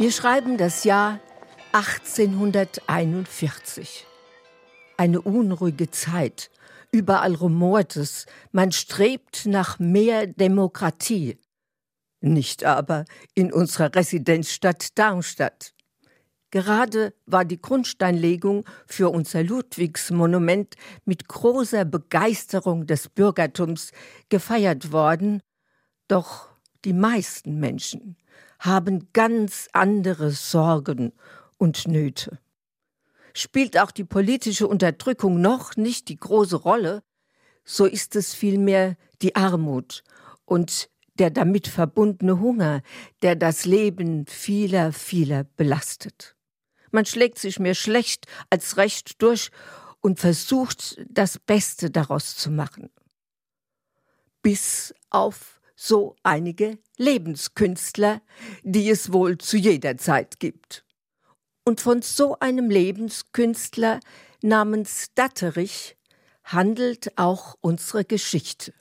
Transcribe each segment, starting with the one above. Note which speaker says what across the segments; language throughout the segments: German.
Speaker 1: Wir schreiben das Jahr 1841. Eine unruhige Zeit. Überall rumort es. Man strebt nach mehr Demokratie. Nicht aber in unserer Residenzstadt Darmstadt. Gerade war die Grundsteinlegung für unser Ludwigsmonument mit großer Begeisterung des Bürgertums gefeiert worden, doch die meisten Menschen haben ganz andere Sorgen und Nöte. Spielt auch die politische Unterdrückung noch nicht die große Rolle, so ist es vielmehr die Armut und der damit verbundene Hunger, der das Leben vieler, vieler belastet. Man schlägt sich mehr schlecht als recht durch und versucht, das Beste daraus zu machen. Bis auf so einige Lebenskünstler, die es wohl zu jeder Zeit gibt. Und von so einem Lebenskünstler namens Datterich handelt auch unsere Geschichte.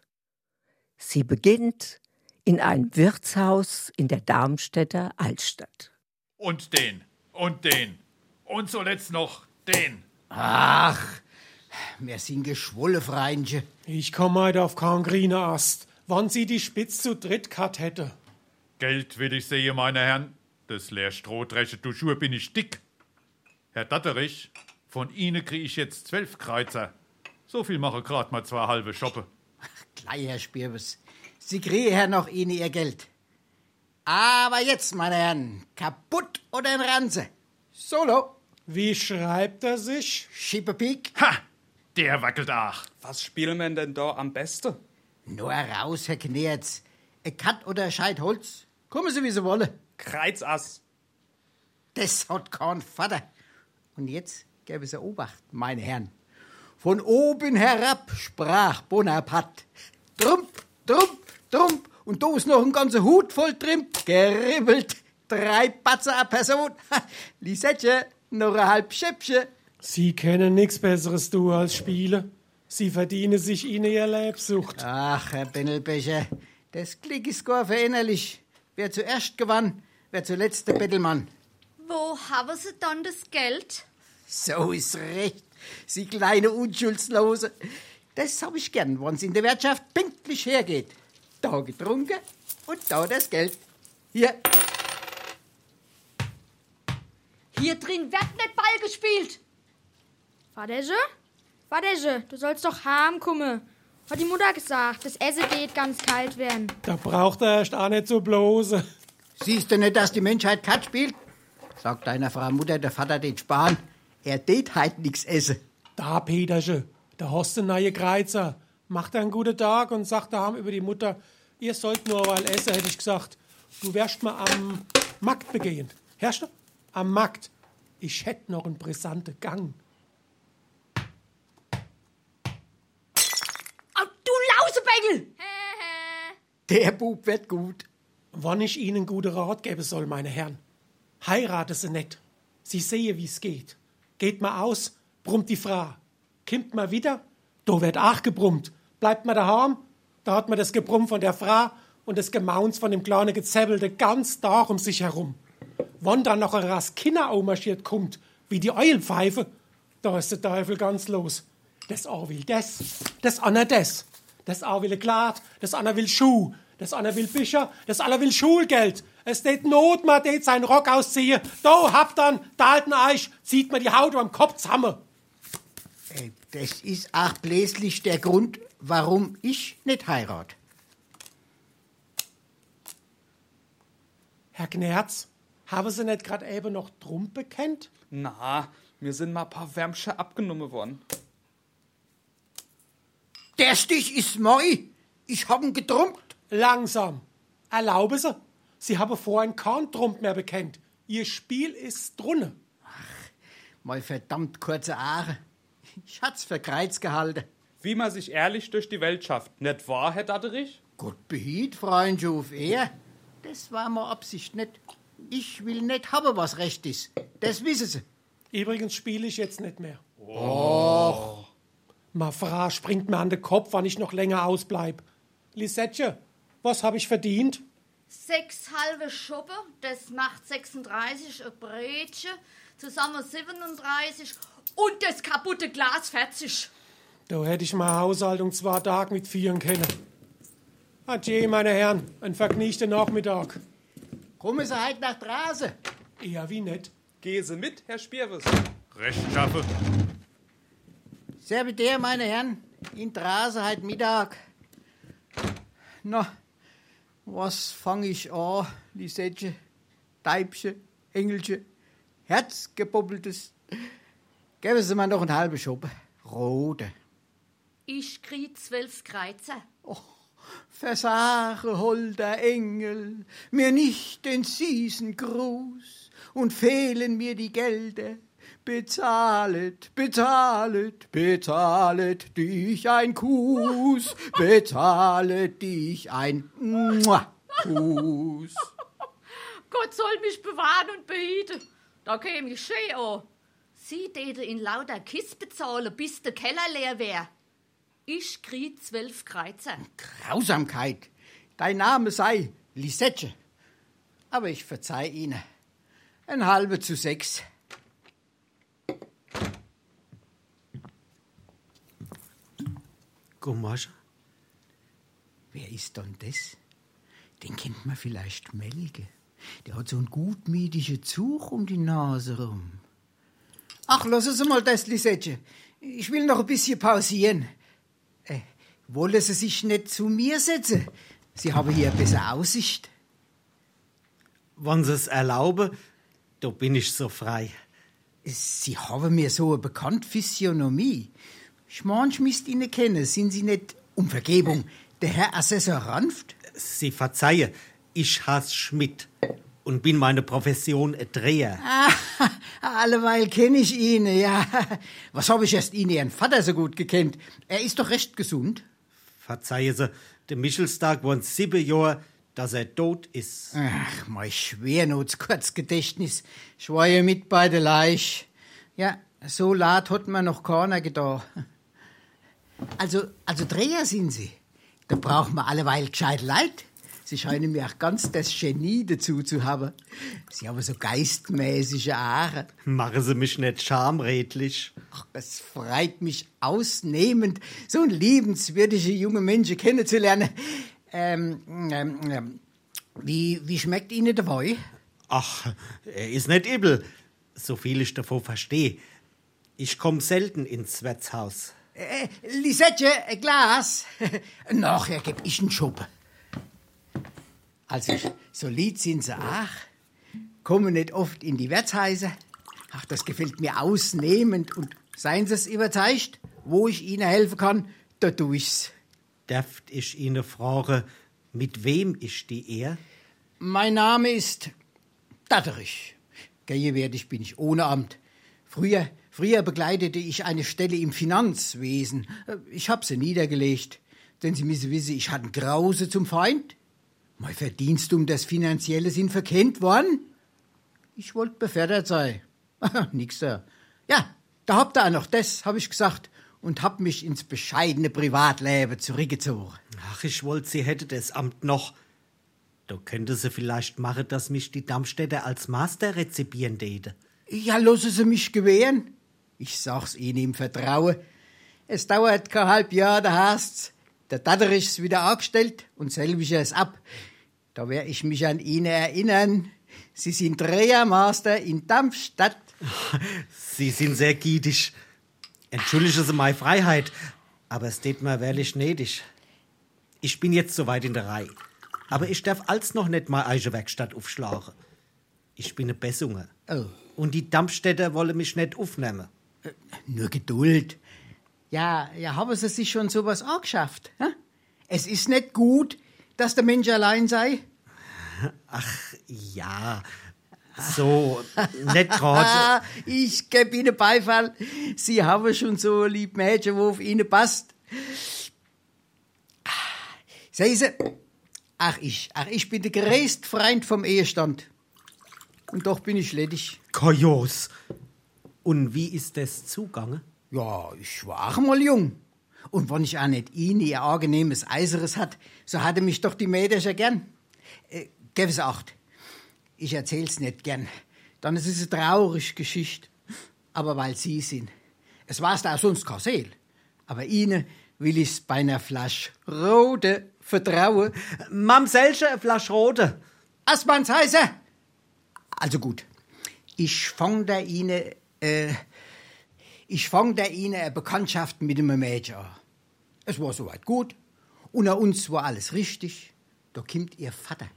Speaker 1: Sie beginnt in einem Wirtshaus in der Darmstädter Altstadt.
Speaker 2: Und den, und den, und zuletzt noch den.
Speaker 3: Ach, wir sind geschwolle, Freinche.
Speaker 4: Ich komm heute auf keinen grünen Ast wann sie die Spitz zu dritt kat hätte.
Speaker 2: Geld will ich sehen, meine Herren. Das leer Strohdresche du Schuhe bin ich dick. Herr Datterich, von Ihnen krieg ich jetzt zwölf Kreuzer. So viel mache grad mal zwei halbe Schoppe.
Speaker 3: Ach, gleich, Herr Spirbes. Sie kriegen ja noch Ihnen Ihr Geld. Aber jetzt, meine Herren, kaputt oder in Ranse? Solo.
Speaker 4: Wie schreibt er sich?
Speaker 3: Schippepiek.
Speaker 2: Ha! Der wackelt ach.
Speaker 5: Was spielen wir denn da am besten?
Speaker 3: Nur raus, Herr Knerz. Ein Kat oder ein Scheit Holz. Kommen Sie, wie Sie wollen.
Speaker 5: Kreizass.
Speaker 3: Das hat kein Vater. Und jetzt gäbe es Obacht, meine Herren. Von oben herab sprach Bonaparte. Trump, trump, trump. Und da ist noch ein ganzer Hut voll Trimp. Geribbelt. Drei Batzer a Person. Lisette, noch ein halb Schäppchen.
Speaker 4: Sie kennen nichts Besseres, du, als Spiele. Sie verdienen sich ihnen ihr Lebsucht.
Speaker 3: Ach, Herr Bennelbecher, das Klick ist gar verinnerlich. Wer zuerst gewann, wer zuletzt der Bettelmann.
Speaker 6: Wo haben Sie dann das Geld?
Speaker 3: So ist recht, Sie kleine Unschuldslose. Das hab ich gern, wenn's in der Wirtschaft pünktlich hergeht. Da getrunken und da das Geld. Hier.
Speaker 6: Hier drin wird nicht Ball gespielt.
Speaker 7: Vater, Warte, du sollst doch heimkommen. Hat die Mutter gesagt, das Essen geht ganz kalt werden.
Speaker 4: Da braucht er erst auch nicht so bloße.
Speaker 3: Siehst du nicht, dass die Menschheit Kat spielt? Sagt deiner Frau Mutter, der Vater den sparen. Er tät halt nix essen.
Speaker 4: Da, Petersche, da hast du neue Kreuzer. Macht einen guten Tag und sagt daheim über die Mutter, ihr sollt nur weil essen, hätte ich gesagt. Du wärst mal am Markt begehen. Herrst du? Am Markt. Ich hätt noch einen brisanten Gang.
Speaker 6: Bengel!
Speaker 3: Der Bub wird gut.
Speaker 4: Wann ich Ihnen gute Rat geben soll, meine Herren. Heirate sie nicht. Sie sehe, wie's geht. Geht mal aus, brummt die Frau. Kimmt mal wieder, da wird auch gebrummt. Bleibt mal daheim, da hat man das Gebrumm von der Frau und das Gemauns von dem kleinen Gezäbbelte ganz da um sich herum. Wann dann noch ein Ras Kinder marschiert kommt, wie die Eulenpfeife, da ist der Teufel ganz los. Das auch will das, das Anna das. Das eine will Glad, das andere will Schuh, das andere will Bücher, das andere will Schulgeld. Es steht Not, man tät seinen Rock ausziehen. Da habt dann, da alten Eich, zieht man die Haut am Kopf zusammen.
Speaker 3: Äh, das ist auch bläslich der Grund, warum ich nicht heirat.
Speaker 4: Herr Gnerz, haben Sie nicht gerade eben noch Trumpe kennt?
Speaker 5: Na, mir sind mal ein paar Wärmsche abgenommen worden.
Speaker 3: Der Stich ist moi. Ich hab'n getrunken.
Speaker 4: Langsam. Erlaube Sie. Sie haben vorhin keinen Trump mehr bekennt. Ihr Spiel ist drunne.
Speaker 3: Mal verdammt kurze Aare. Ich hat's für Kreiz gehalten.
Speaker 5: Wie man sich ehrlich durch die Welt schafft. Nicht wahr, Herr Datterich?
Speaker 3: Gott behielt, Freund Schuf, er. Das war mal Absicht nicht. Ich will nicht haben, was recht ist. Das wissen Sie.
Speaker 4: Übrigens spiele ich jetzt nicht mehr. Och. Ma Fra springt mir an den Kopf, wann ich noch länger ausbleib. Lisette, was hab ich verdient?
Speaker 6: Sechs halbe Schuppe, das macht 36 ein Brötchen, zusammen 37 und das kaputte Glas 40.
Speaker 4: Da hätte ich mal Haushaltung zwei Tage mit vieren können. Adieu, meine Herren, ein vergnügter Nachmittag.
Speaker 3: Kommen Sie halt nach draußen.
Speaker 4: Eher wie nett.
Speaker 5: Gehen Sie mit, Herr Spierwes.
Speaker 2: Recht schaffe.
Speaker 3: Serviteur, meine Herren, in draußen heute Mittag. Na, was fang ich an, Lisetje, Teibchen, Engelchen, Herzgebubbeltes. Geben Sie mir noch einen halben Schuppen. Rote.
Speaker 6: Ich krieg zwölf Kreuzer.
Speaker 3: Versage, holder Engel, mir nicht den süßen Gruß und fehlen mir die Gelder. Bezahlet, bezahlet, bezahlet dich ein Kuss, bezahlet dich ein Mua, Kuss.
Speaker 6: Gott soll mich bewahren und behüten. Da käme ich schön an. Sie täte in lauter Kiss bezahlen, bis der Keller leer wär. Ich krieg zwölf Kreuzer.
Speaker 3: Grausamkeit. Dein Name sei Lisette. Aber ich verzeih Ihnen. Ein halbe zu sechs.
Speaker 8: Gummasche?
Speaker 3: Wer ist denn das? Den kennt man vielleicht Melke. Der hat so einen gutmütigen Zug um die Nase rum. Ach, lassen Sie mal das, Lisette. Ich will noch ein bisschen pausieren. Äh, wollen Sie sich nicht zu mir setzen? Sie haben hier besser Aussicht.
Speaker 8: Wenn Sie es erlauben, da bin ich so frei.
Speaker 3: Sie haben mir so eine bekannte Physiognomie. Ich manch müsst Ihnen kennen. Sind Sie nicht, um Vergebung, der Herr Assessor Ranft?
Speaker 8: Sie verzeihe, ich hasse Schmidt und bin meine Profession ein Dreher.
Speaker 3: Ah, alleweil kenne ich ihn, ja. Was habe ich erst ihn, Ihren Vater, so gut gekannt? Er ist doch recht gesund.
Speaker 8: Verzeihe Sie, der Michelstag wohnt sieben Jahre, dass er tot ist.
Speaker 3: Ach, mein Schwernots-Kurzgedächtnis. Ich war ja mit bei der Leich. Ja, so laut hat mir noch keiner gedacht. Also, also Dreher sind Sie. Da braucht man alleweil gescheit Leid. Sie scheinen mir auch ganz das Genie dazu zu haben. Sie haben so geistmäßige Haare.
Speaker 8: Machen Sie mich nicht schamredlich.
Speaker 3: Ach, es freut mich ausnehmend, so einen liebenswürdigen jungen Menschen kennenzulernen. Ähm, ähm, ähm, wie, wie schmeckt Ihnen der Wein?
Speaker 8: Ach, er ist nicht übel, so viel ich davon verstehe. Ich komm selten ins Wirtshaus.
Speaker 3: Äh, Lisette, ein Glas. Nachher geb ich einen Schuppen. Also, so lieb sind sie auch. Kommen nicht oft in die Wirtshäuser. Ach, das gefällt mir ausnehmend. Und seien Sie es überzeugt, wo ich Ihnen helfen kann, da tu ich's.
Speaker 8: Darf ich Ihnen fragen, mit wem ich die Ehr?
Speaker 3: Mein Name ist Datterich. Gegenwärtig bin ich ohne Amt. Früher, früher begleitete ich eine Stelle im Finanzwesen. Ich hab sie niedergelegt. Denn Sie müssen wissen, ich hatte Grause zum Feind. Mein Verdienst um das Finanzielle sind verkennt worden. Ich wollte befördert sein. Nix da. Ja, da habt ihr auch noch das, hab ich gesagt, und hab mich ins bescheidene Privatleben zurückgezogen.
Speaker 8: Ach, ich wollte, sie hätte das Amt noch. Da könnte sie vielleicht machen, dass mich die Darmstädter als Master rezipieren täte.
Speaker 3: Ja, lassen Sie mich gewähren. Ich sag's Ihnen im Vertrauen. Es dauert kein halb Jahr, da heißt's, der Datterich ist wieder angestellt und selbiger ist ab. Da wär ich mich an Ihnen erinnern. Sie sind Drehermaster in Darmstadt.
Speaker 8: Sie sind sehr gietig. Entschuldigen Sie meine Freiheit, aber es tät mir wirklich nötig. Ich bin jetzt soweit in der Reihe. Aber ich darf als noch nicht mal eigene Werkstatt aufschlagen. Ich bin eine Bessunger.
Speaker 3: Oh.
Speaker 8: Und die Dampfstädter wollen mich nicht aufnehmen.
Speaker 3: Nur Geduld. Ja, ja, haben Sie sich schon sowas angeschafft? hä? Es ist nicht gut, dass der Mensch allein sei.
Speaker 8: Ach, ja. So, nicht gerade.
Speaker 3: Ah, ich geb Ihnen Beifall. Sie haben schon so ein lieb Mädchen, wo auf Ihnen passt. Sehen Sie, ach ich, ach ich bin der größte Freund vom Ehestand. Und doch bin ich ledig.
Speaker 8: Kajos. Und wie ist das zugange?
Speaker 3: Ja, ich war auch mal jung. Und wenn ich auch nicht Ihnen ihr angenehmes Eiseres hat, so hatte mich doch die Mädchen ja gern. Äh, Sie acht. Ich erzähl's nicht gern. Dann ist es eine traurige Geschichte. Aber weil Sie sind. Es war's da sonst kein Seel. Aber Ihnen will ich's bei einer Flasche rote vertrauen.
Speaker 8: Mamselche, eine Flasche rote.
Speaker 3: Asmanns heiße. Also gut. Ich fang da Ihnen, äh, ich fang da Ihnen eine Bekanntschaft mit einem Mädchen an. Es war soweit gut. Unter uns war alles richtig. Da kommt Ihr Vater.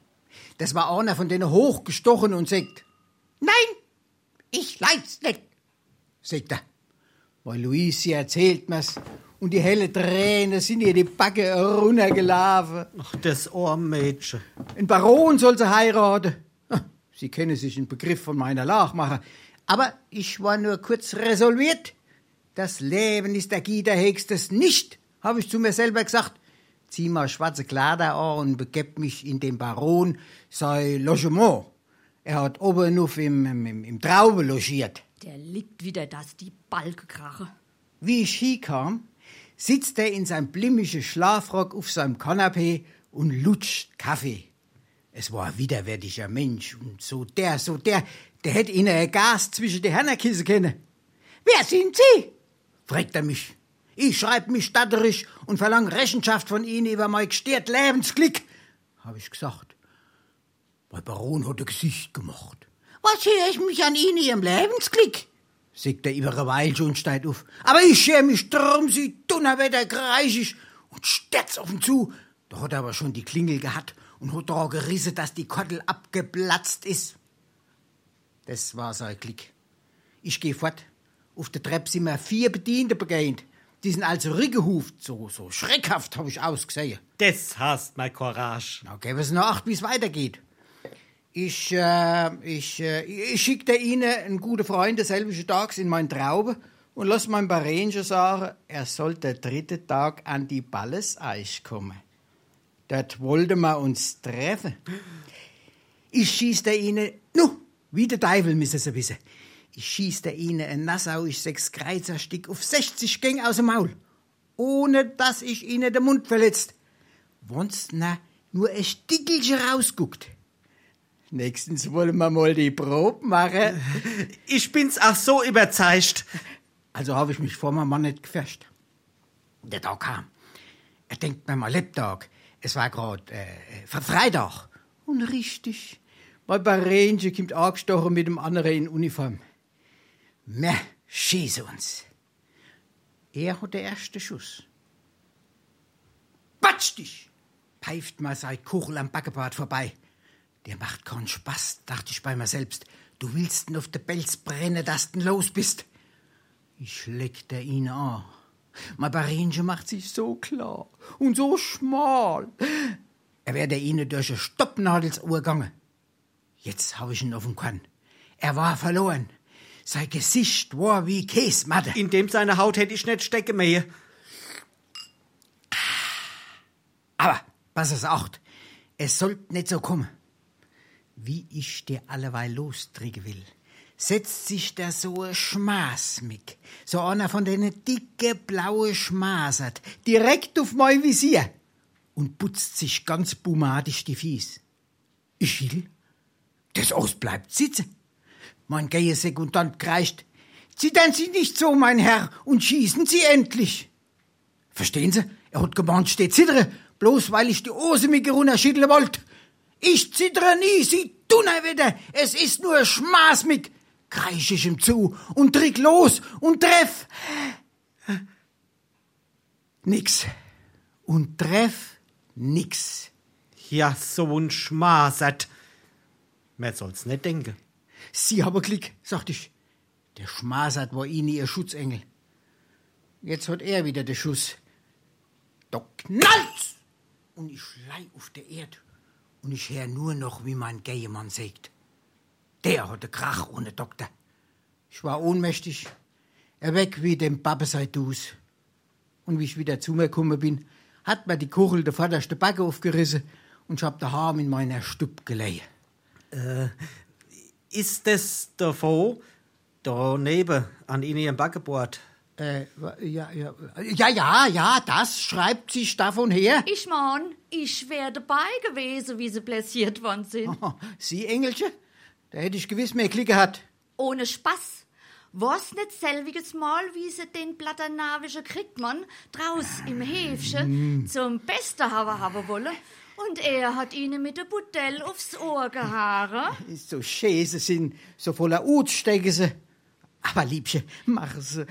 Speaker 3: Das war einer von denen hochgestochen und sagt, nein, ich leid's nicht, sagt er. Weil Luisi erzählt mir's und die helle Tränen sind ihr die Backe runtergelaufen.
Speaker 8: Ach, das Ohrmädchen.
Speaker 3: Ein Baron soll sie heiraten. Sie können sich einen Begriff von meiner Lage machen. Aber ich war nur kurz resolviert. Das Leben ist der Gitter höchstes nicht, habe ich zu mir selber gesagt. Zieh mal schwarze Kleider an und begeb mich in den Baron sein Logement. Er hat oben auf im, im, im Traube logiert.
Speaker 6: Der liegt wieder, dass die Balke krache.
Speaker 3: Wie ich hinkam, sitzt er in seinem blimmische Schlafrock auf seinem Kanapee und lutscht Kaffee. Es war ein widerwärtiger Mensch und so der, so der, der hätte ihnen ein Gas zwischen die Hörner kissen können. Wer sind Sie? fragt er mich. Ich schreib mich statterisch und verlang Rechenschaft von Ihnen über mein gestört Lebensglück, hab ich gesagt. Der Baron hat ein Gesicht gemacht. Was höre ich mich an Ihnen, Ihrem Lebensglück? sagt er über eine Weile schon steigt auf. Aber ich schäme mich drum, Sie Donnerwetter kreischig und stürzt auf ihn zu. Da hat er aber schon die Klingel gehabt und hat da gerissen, dass die Kottel abgeplatzt ist. Das war sein Glück. Ich geh fort. Auf der Treppe sind mir vier Bediente begegnet. Die sind also rückgehuft, so, so schreckhaft hab ich ausgesehen.
Speaker 8: Das hast mein Courage.
Speaker 3: Na, geben Sie noch acht, wie's weitergeht. Ich, äh, ich, äh, ich schickte Ihnen einen guten Freund desselben Tags in mein Traube und lass meinem Barenje sagen, er soll der dritte Tag an die Balles Eich kommen. Dort wollte wir uns treffen. Ich schießte Ihnen, nu, wie der Teufel müssen Sie wissen. Ich schießte Ihnen ein nassauisch sechs Kreuzerstück auf 60 Gänge aus dem Maul. Ohne dass ich Ihnen den Mund verletzt. Wenn's na nur ein Stickelchen rausguckt. Nächstens wollen wir mal die Probe machen.
Speaker 8: Ich bin's auch so überzeugt.
Speaker 3: Also habe ich mich vor meinem Mann nicht gefärscht. Der Tag kam. Er denkt mir mal Lebtag. Es war grad äh, Fre- Freitag. Und richtig. Mein Barenje kommt angestochen mit dem anderen in Uniform. Wir schießen uns. Er hat den ersten Schuss. Batsch dich! Pfeift mal sein Kuchel am Backebart vorbei. Der macht keinen Spaß, dachte ich bei mir selbst. Du willst ihn auf der Pelz brennen, dass du los bist. Ich leckte ihn an. Mein Barinche macht sich so klar und so schmal. Er wäre ihnen durch ein Stoppnadelsohr gegangen. Jetzt hab ich ihn auf dem Kann. Er war verloren. Sein Gesicht war wie Käsematte.
Speaker 8: In dem seine Haut hätte ich nicht stecken mehr.
Speaker 3: Aber, pass es acht, es sollt nicht so kommen. Wie ich dir alleweil lostriegen will, setzt sich da so ein Schmaß mit. So einer von denen dicke, blaue Schmasert, direkt auf mein Visier und putzt sich ganz bumadisch die Fies. Ich will, das Aus bleibt sitzen. Mein geier Sekundant kreischt, Zittern Sie nicht so, mein Herr, und schießen Sie endlich. Verstehen Sie? Er hat gemeint, steht zittere, bloß weil ich die Hose mit runterschütteln wollt. Ich zittere nie, Sie Donnerwetter, es ist nur Schmaß mit. Kreisch ich ihm zu und trick los und treff. Nix. Und treff nix.
Speaker 8: Ja, so ein Schmasert. Man soll's nicht denken.
Speaker 3: Sie haben Glück, sagt ich. Der Schmasert war Ihnen Ihr Schutzengel. Jetzt hat er wieder den Schuss. Da knallt's! Und ich schlei auf der Erde. Und ich hör nur noch, wie mein Geiermann sagt. der hatte Krach ohne Doktor. Ich war ohnmächtig, er weg wie dem Babbeseidus. Und wie ich wieder zu mir gekommen bin, hat mir die Kuchel der vorderste Backe aufgerissen und ich hab daheim in meiner Stub gelegen.
Speaker 8: Ist das davon, da neben, an Ihrem Backebord?
Speaker 3: Äh, ja, ja, ja, ja, ja, das schreibt sich davon her.
Speaker 6: Ich mein, ich wär dabei gewesen, wie sie blessiert worden sind.
Speaker 3: Oh, Sie, Engelchen, da hätte ich gewiss mehr Klick gehabt.
Speaker 6: Ohne Spaß. Was nicht selbiges Mal, wie sie den Platternavischen Kriegmann draus im Häfchen zum Besten haben haben wolle. Und er hat ihnen mit der Budell aufs Ohr gehaare.
Speaker 3: So Schäse sind, so voller Ut stecken sie. Aber Liebchen, machen sie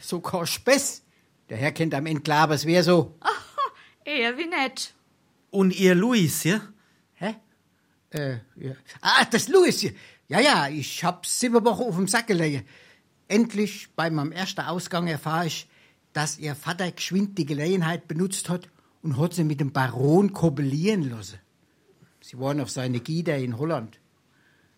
Speaker 3: so kein Spess. Der Herr kennt am Ende klar, es wär so.
Speaker 6: Er wie nett.
Speaker 8: Und ihr Luis, ja?
Speaker 3: Hä? Äh, ja. Ah, das Louis hier. Ja, ja, ich hab sieben Wochen auf dem Sack gelegen. Endlich bei meinem ersten Ausgang erfahre ich, dass ihr Vater geschwind die Gelegenheit benutzt hat und hat sie mit dem Baron kobelieren lassen. Sie waren auf seine Gieder in Holland.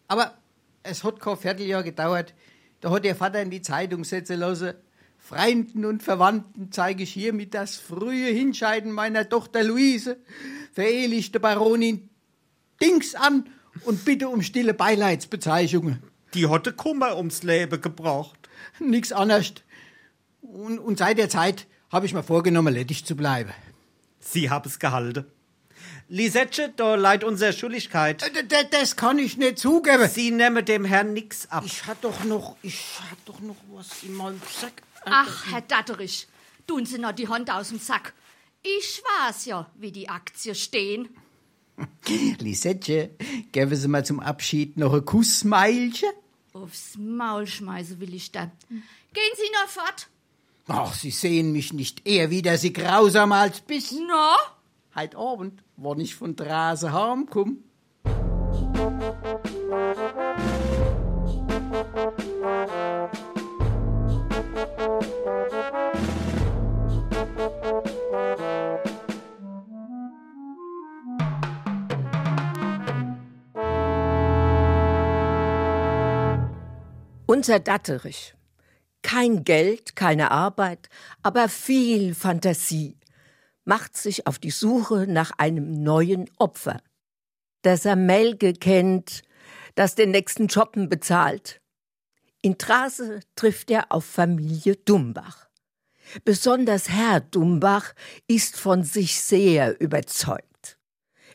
Speaker 3: Aber es hat kein Vierteljahr gedauert. Da hat ihr Vater in die Zeitung setzen lassen. Freunden und Verwandten zeige ich hiermit das frühe Hinscheiden meiner Tochter Luise, verehelichte Baronin Dings an und bitte um stille Beileidsbezeichnungen.
Speaker 8: Die hatte Kummer ums Leben gebracht.
Speaker 3: Nix anderes. Und, und seit der Zeit habe ich mir vorgenommen, ledig zu bleiben.
Speaker 8: Sie haben es gehalten. Lisette, da leid unsere Schuldigkeit.
Speaker 3: D- d- Das kann ich nicht zugeben.
Speaker 8: Sie nehmen dem Herrn nix ab.
Speaker 3: Ich hatte doch noch, ich hatte doch noch was in meinem Sack.
Speaker 6: Ach, Herr Datterich, tun Sie noch die Hand aus dem Sack. Ich weiß ja, wie die Aktien stehen.
Speaker 3: Lisette, geben Sie mal zum Abschied noch ein Kussmeilchen?
Speaker 6: Aufs Maul schmeißen will ich da. Gehen Sie noch fort.
Speaker 3: Ach, Sie sehen mich nicht eher wieder, Sie grausamer als bis.
Speaker 6: No?
Speaker 3: Heut Abend, wann ich von Drase heimkomm.
Speaker 1: Unser Datterich. Kein Geld, keine Arbeit, aber viel Fantasie. Macht sich auf die Suche nach einem neuen Opfer. Das er Melke kennt, das den nächsten Shoppen bezahlt. In Trase trifft er auf Familie Dumbach. Besonders Herr Dumbach ist von sich sehr überzeugt.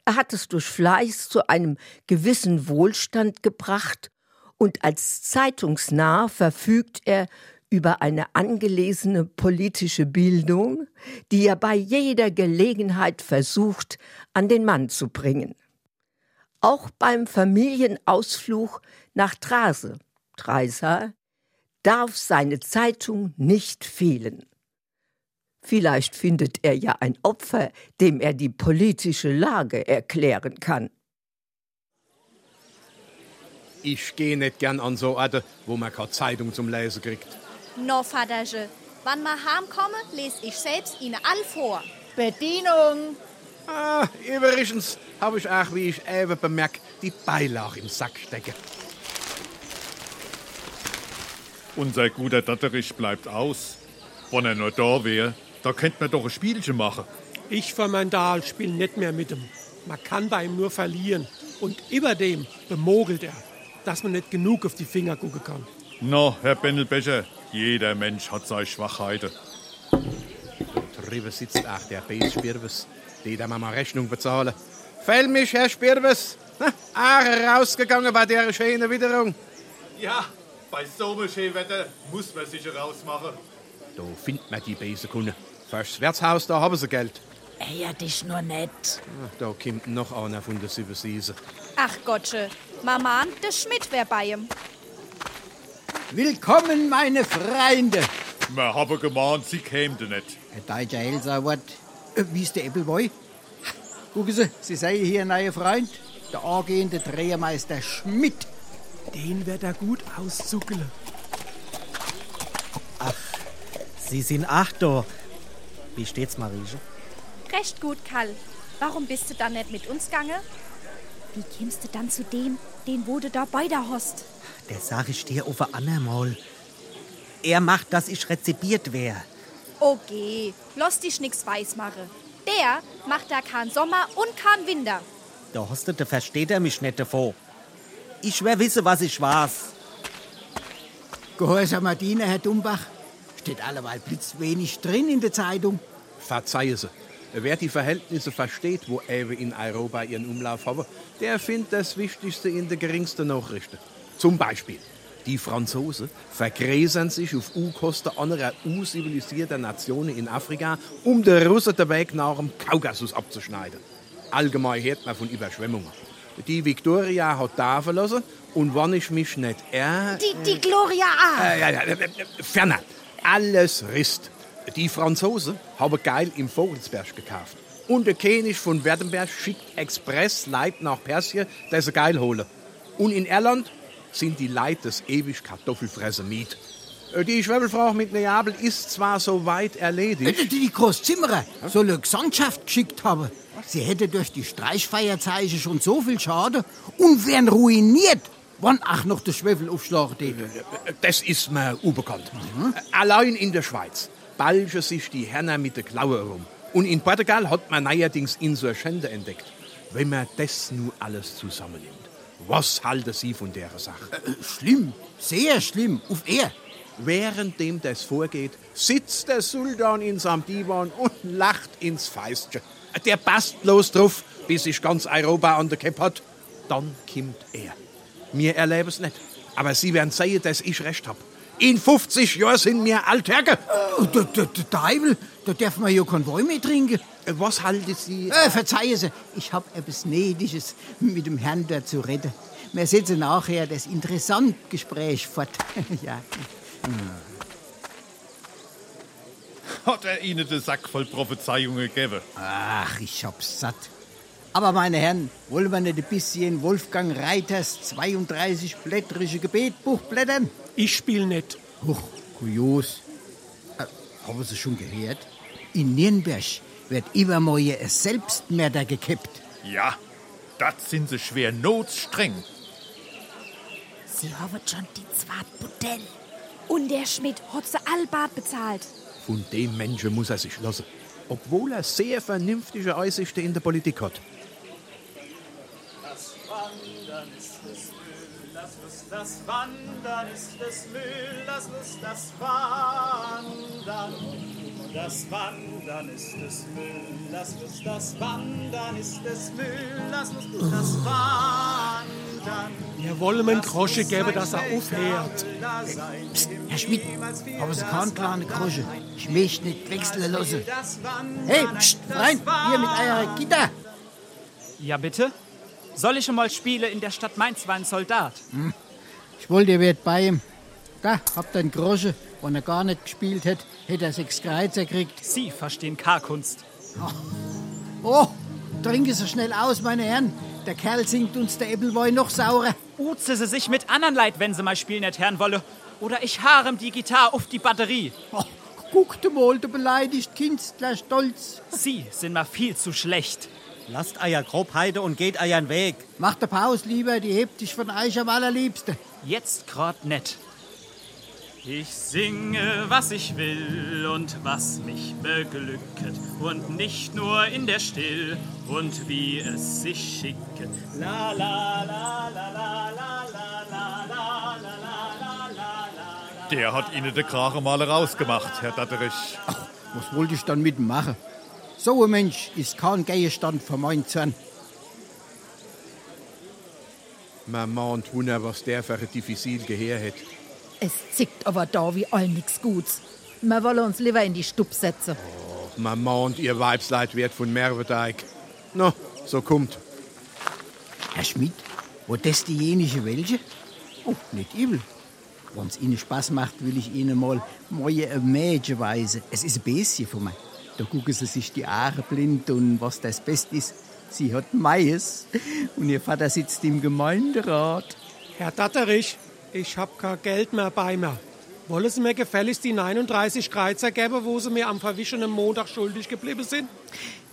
Speaker 1: Er hat es durch Fleiß zu einem gewissen Wohlstand gebracht und als Zeitungsnah verfügt er über eine angelesene politische Bildung, die er bei jeder Gelegenheit versucht, an den Mann zu bringen. Auch beim Familienausflug nach Trase, Treisa, darf seine Zeitung nicht fehlen. Vielleicht findet er ja ein Opfer, dem er die politische Lage erklären kann.
Speaker 9: Ich gehe nicht gern an so Orte, wo man keine Zeitung zum Lesen kriegt.
Speaker 10: No, Vaterche, wann ma heimkomme, les ich selbst Ihnen all vor.
Speaker 3: Bedienung!
Speaker 9: Ah, übrigens habe ich auch, wie ich eben bemerkt, die Beilage im Sack stecken.
Speaker 2: Unser guter Datterich bleibt aus. Wenn er nur da wäre, da könnte man doch ein Spielchen machen.
Speaker 4: Ich für mein Dahl spiel nicht mehr mit ihm. Man kann bei ihm nur verlieren. Und überdem bemogelt er, dass man nicht genug auf die Finger gucken kann.
Speaker 2: Na, Herr Bendelbecher, jeder Mensch hat seine Schwachheiten.
Speaker 9: Drüben sitzt auch der Bes Spirwes. Die da mal Rechnung bezahlen. Fäll mich, Herr Spirwes. Auch rausgegangen bei der schönen Witterung.
Speaker 2: Ja, bei so einem schönen Wetter muss man sich rausmachen.
Speaker 9: Da findet man die Besenkunde. Fürs Wirtshaus, da haben sie Geld.
Speaker 10: Ja, dich nur nett.
Speaker 9: Ach, da kommt noch einer von der Sieben Siese.
Speaker 10: Ach Gottsche, Mama, der Schmidt wär bei ihm.
Speaker 3: Willkommen, meine Freunde!
Speaker 2: Wir haben gemahnt, sie kämen nicht.
Speaker 3: Ein deutscher Helsauwort. Äh, wie ist der Äppelboy? Gucken Sie, Sie sehen hier ein neuer Freund. Der angehende Drehermeister Schmidt.
Speaker 4: Den wird er gut auszuckeln.
Speaker 8: Sie sind acht da. Wie steht's, Marieche?
Speaker 10: Recht gut, Karl. Warum bist du dann nicht mit uns gange? Wie kämst du dann zu dem, den wo du da bei der hast?
Speaker 8: Der sag ich dir auf ein andermal. Er macht, dass ich rezipiert wär.
Speaker 10: Okay, lass dich nix weiß machen. Der macht da keinen Sommer und keinen Winter.
Speaker 8: Da hast du, da versteht er mich nicht davor. Ich wär wisse, was ich weiß.
Speaker 3: Gehorsamer Diener, Herr Dumbach. Steht alleweil blitzwenig drin in der Zeitung.
Speaker 9: Verzeihe Sie. Wer die Verhältnisse versteht, wo Ewe in Europa ihren Umlauf haben, der findet das Wichtigste in der geringsten Nachrichten. Zum Beispiel, die Franzosen vergräsern sich auf U-Kosten anderer U-zivilisierter Nationen in Afrika, um den Russen den Weg nach dem Kaukasus abzuschneiden. Allgemein hört man von Überschwemmungen. Die Victoria hat da verlassen und wenn ich mich nicht irre...
Speaker 10: Die, die Gloria A.
Speaker 9: Äh, ja, ja, äh, äh, ferner. Alles Rist. Die Franzosen haben geil im Vogelsberg gekauft. Und der König von Werdenberg schickt Express Leid nach Persien, das sie geil holen. Und in Irland sind die Leute des ewig Kartoffelfresser Miet. Äh, Die Schwebelfrau mit Neapel ist zwar soweit erledigt.
Speaker 3: Die, die Großzimmerer soll eine Gesandtschaft geschickt haben. Sie hätte durch die Streichfeierzeichen schon so viel Schaden und wären ruiniert, wann auch noch der Schwefel aufschlagen täte.
Speaker 9: Das ist mir unbekannt. Allein in der Schweiz balgen sich die Herren mit der Klaue herum. Und in Portugal hat man neuerdings Insurgente entdeckt. Wenn man das nur alles zusammennimmt, was halten Sie von der Sache?
Speaker 3: Schlimm, sehr schlimm, auf er.
Speaker 9: Währenddem das vorgeht, sitzt der Sultan in seinem Divan und lacht ins Feistchen. Der passt bloß drauf, bis sich ganz Europa an der Kepp hat. Dann kommt er. Wir erleben es nicht. Aber Sie werden sehen, dass ich recht hab. In 50 Jahren sind wir Altherge.
Speaker 3: Oh, der, der, der Teufel, da darf man ja kein Wein mehr trinken.
Speaker 9: Was halten Sie?
Speaker 3: Äh, verzeihen Sie, ich hab etwas Nedisches mit dem Herrn da zu reden. Wir setzen nachher das interessante Gespräch fort. ja.
Speaker 2: Hat er Ihnen den Sack voll Prophezeiungen gegeben?
Speaker 3: Ach, ich hab's satt. Aber meine Herren, wollen wir nicht ein bisschen Wolfgang Reiters 32-blättrige Gebetbuch blättern?
Speaker 4: Ich spiel nicht.
Speaker 3: Huch, kurios. Äh, haben Sie schon gehört? In Nürnberg wird übermorgen ein Selbstmörder gekippt.
Speaker 2: Ja, das sind sie schwer notstreng.
Speaker 10: Sie haben schon die zweit Budell. Und der Schmidt hat sie allbart bezahlt.
Speaker 9: Von dem Menschen muss er sich lassen. Obwohl er sehr vernünftige Aussichten in der Politik hat.
Speaker 11: Das Wandern ist des lass uns das Wandern ist des Müll, lass uns das Wandern. Das Wandern ist des Müll, lass uns das Wandern ist des Müll, lass uns das Wandern.
Speaker 4: Wir wollen ihm Grosche geben, dass er aufhört.
Speaker 3: Psst, Herr Schmidt, haben Sie keinen kleinen Krosche? Ich möchte nicht wechseln lassen. Hey, psst, rein, hier mit eurer Gitter.
Speaker 12: Ja, bitte? Soll ich mal spielen in der Stadt Mainz war ein Soldat?
Speaker 3: Ich wollte, ihr wärt bei ihm. Da, habt ihr einen Grosche. Wenn er gar nicht gespielt hätte, hätte er sechs Kreuzer gekriegt.
Speaker 12: Sie verstehen K-Kunst.
Speaker 3: Oh, trinke so schnell aus, meine Herren. Der Kerl singt uns der Äppelwein noch saurer.
Speaker 12: Uze sie sich mit anderen Leid, wenn sie mal spielen nicht hören wolle. Oder ich harem die Gitarre auf die Batterie.
Speaker 3: Oh, guckte mal, der beleidigt Künstler stolz.
Speaker 12: Sie sind mal viel zu schlecht.
Speaker 8: Lasst euer Grobheide und geht euren Weg.
Speaker 3: Macht der Pause lieber, die hebt dich von euch am allerliebsten.
Speaker 12: Jetzt grad nett.
Speaker 11: Ich singe, was ich will und was mich beglücket und nicht nur in der Still und wie es sich schicke. La la la la la la la la la la la la la
Speaker 2: Der hat Ihnen den Krachen mal rausgemacht, Herr Datterich.
Speaker 3: Was wollte ich dann mit ihm machen? So ein Mensch ist kein Gegenstand für meinen Zorn.
Speaker 9: Man mahnt wunder, was der für ein diffizil Gehör hat.
Speaker 13: Es zickt aber da wie all nix Guts. Wir wollen uns lieber in die Stub setzen.
Speaker 9: Man mahnt, ihr Weibsleid wird von Merweteig. No, so kommt.
Speaker 3: Herr Schmidt, wo das diejenige welche? Oh, nicht übel. Wenn es Ihnen Spaß macht, will ich Ihnen mal neue ein Mädchen weisen. Es ist ein bisschen von mir. Da gucken Sie sich die Haare blind und was das Beste ist. Sie hat Mais und Ihr Vater sitzt im Gemeinderat.
Speaker 4: Herr Datterich, ich hab kein Geld mehr bei mir. Wollen Sie mir gefälligst die 39 Kreuzer geben, wo Sie mir am verwischenen Montag schuldig geblieben sind?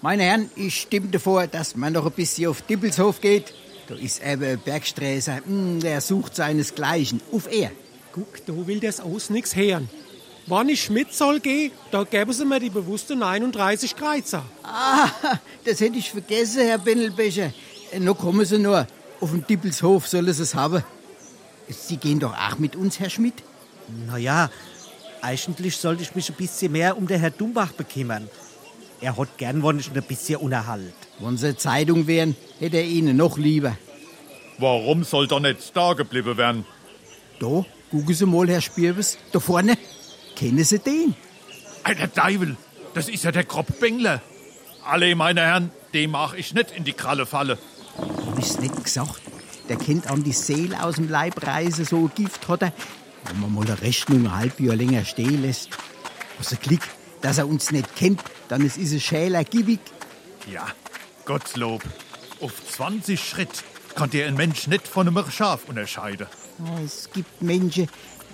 Speaker 3: Meine Herren, ich stimme davor, dass man noch ein bisschen auf Dippelshof geht. Da ist eben ein Bergsträßer, hm, der sucht seinesgleichen. Auf er.
Speaker 4: Guck, da will das aus nix hören. Wann ich mit soll gehen, da gäbe sie mir die bewusste 39 Kreuzer.
Speaker 3: Ah, das hätte ich vergessen, Herr Bennelbecher. Äh, Noch kommen Sie nur. Auf dem Dippelshof sollen Sie es haben. Sie gehen doch auch mit uns, Herr Schmidt?
Speaker 8: Na ja, eigentlich sollte ich mich ein bisschen mehr um den Herr Dumbach bekümmern. Er hat gern, wenn ich ein bisschen unterhalt.
Speaker 3: Wenn Sie Zeitung wären, hätte er Ihnen noch lieber.
Speaker 2: Warum soll er nicht da geblieben werden?
Speaker 3: Da, gucken Sie mal, Herr Spirbes, da vorne. Kennen Sie den?
Speaker 2: Alter Teufel, das ist ja der Kropp Bengler. Alle, meine Herren, dem mach ich nicht in die Kralle falle.
Speaker 3: Hab ich's nicht gesagt? Der kennt an die Seele aus dem Leib reisen, so Gift hat er. Wenn man mal eine Rechnung ein halb Jahr länger stehen lässt. Was ein Glück, dass er uns nicht kennt, dann ist es Schäler giebig.
Speaker 2: Ja, Gottlob. Auf 20 Schritt kann der ein Mensch nicht von einem Schaf unterscheiden.
Speaker 3: Oh, Es gibt Menschen,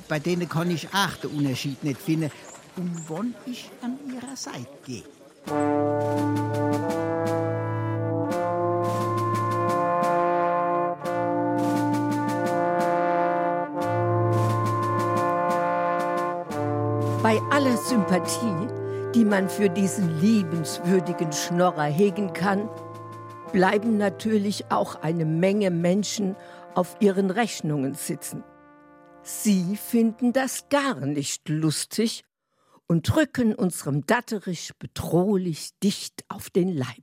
Speaker 3: bei denen kann ich auch den Unterschied nicht finden. Und wann ich an ihrer Seite gehe.
Speaker 1: Bei aller Sympathie, die man für diesen liebenswürdigen Schnorrer hegen kann, bleiben natürlich auch eine Menge Menschen auf ihren Rechnungen sitzen. Sie finden das gar nicht lustig und drücken unserem Datterich bedrohlich dicht auf den Leib.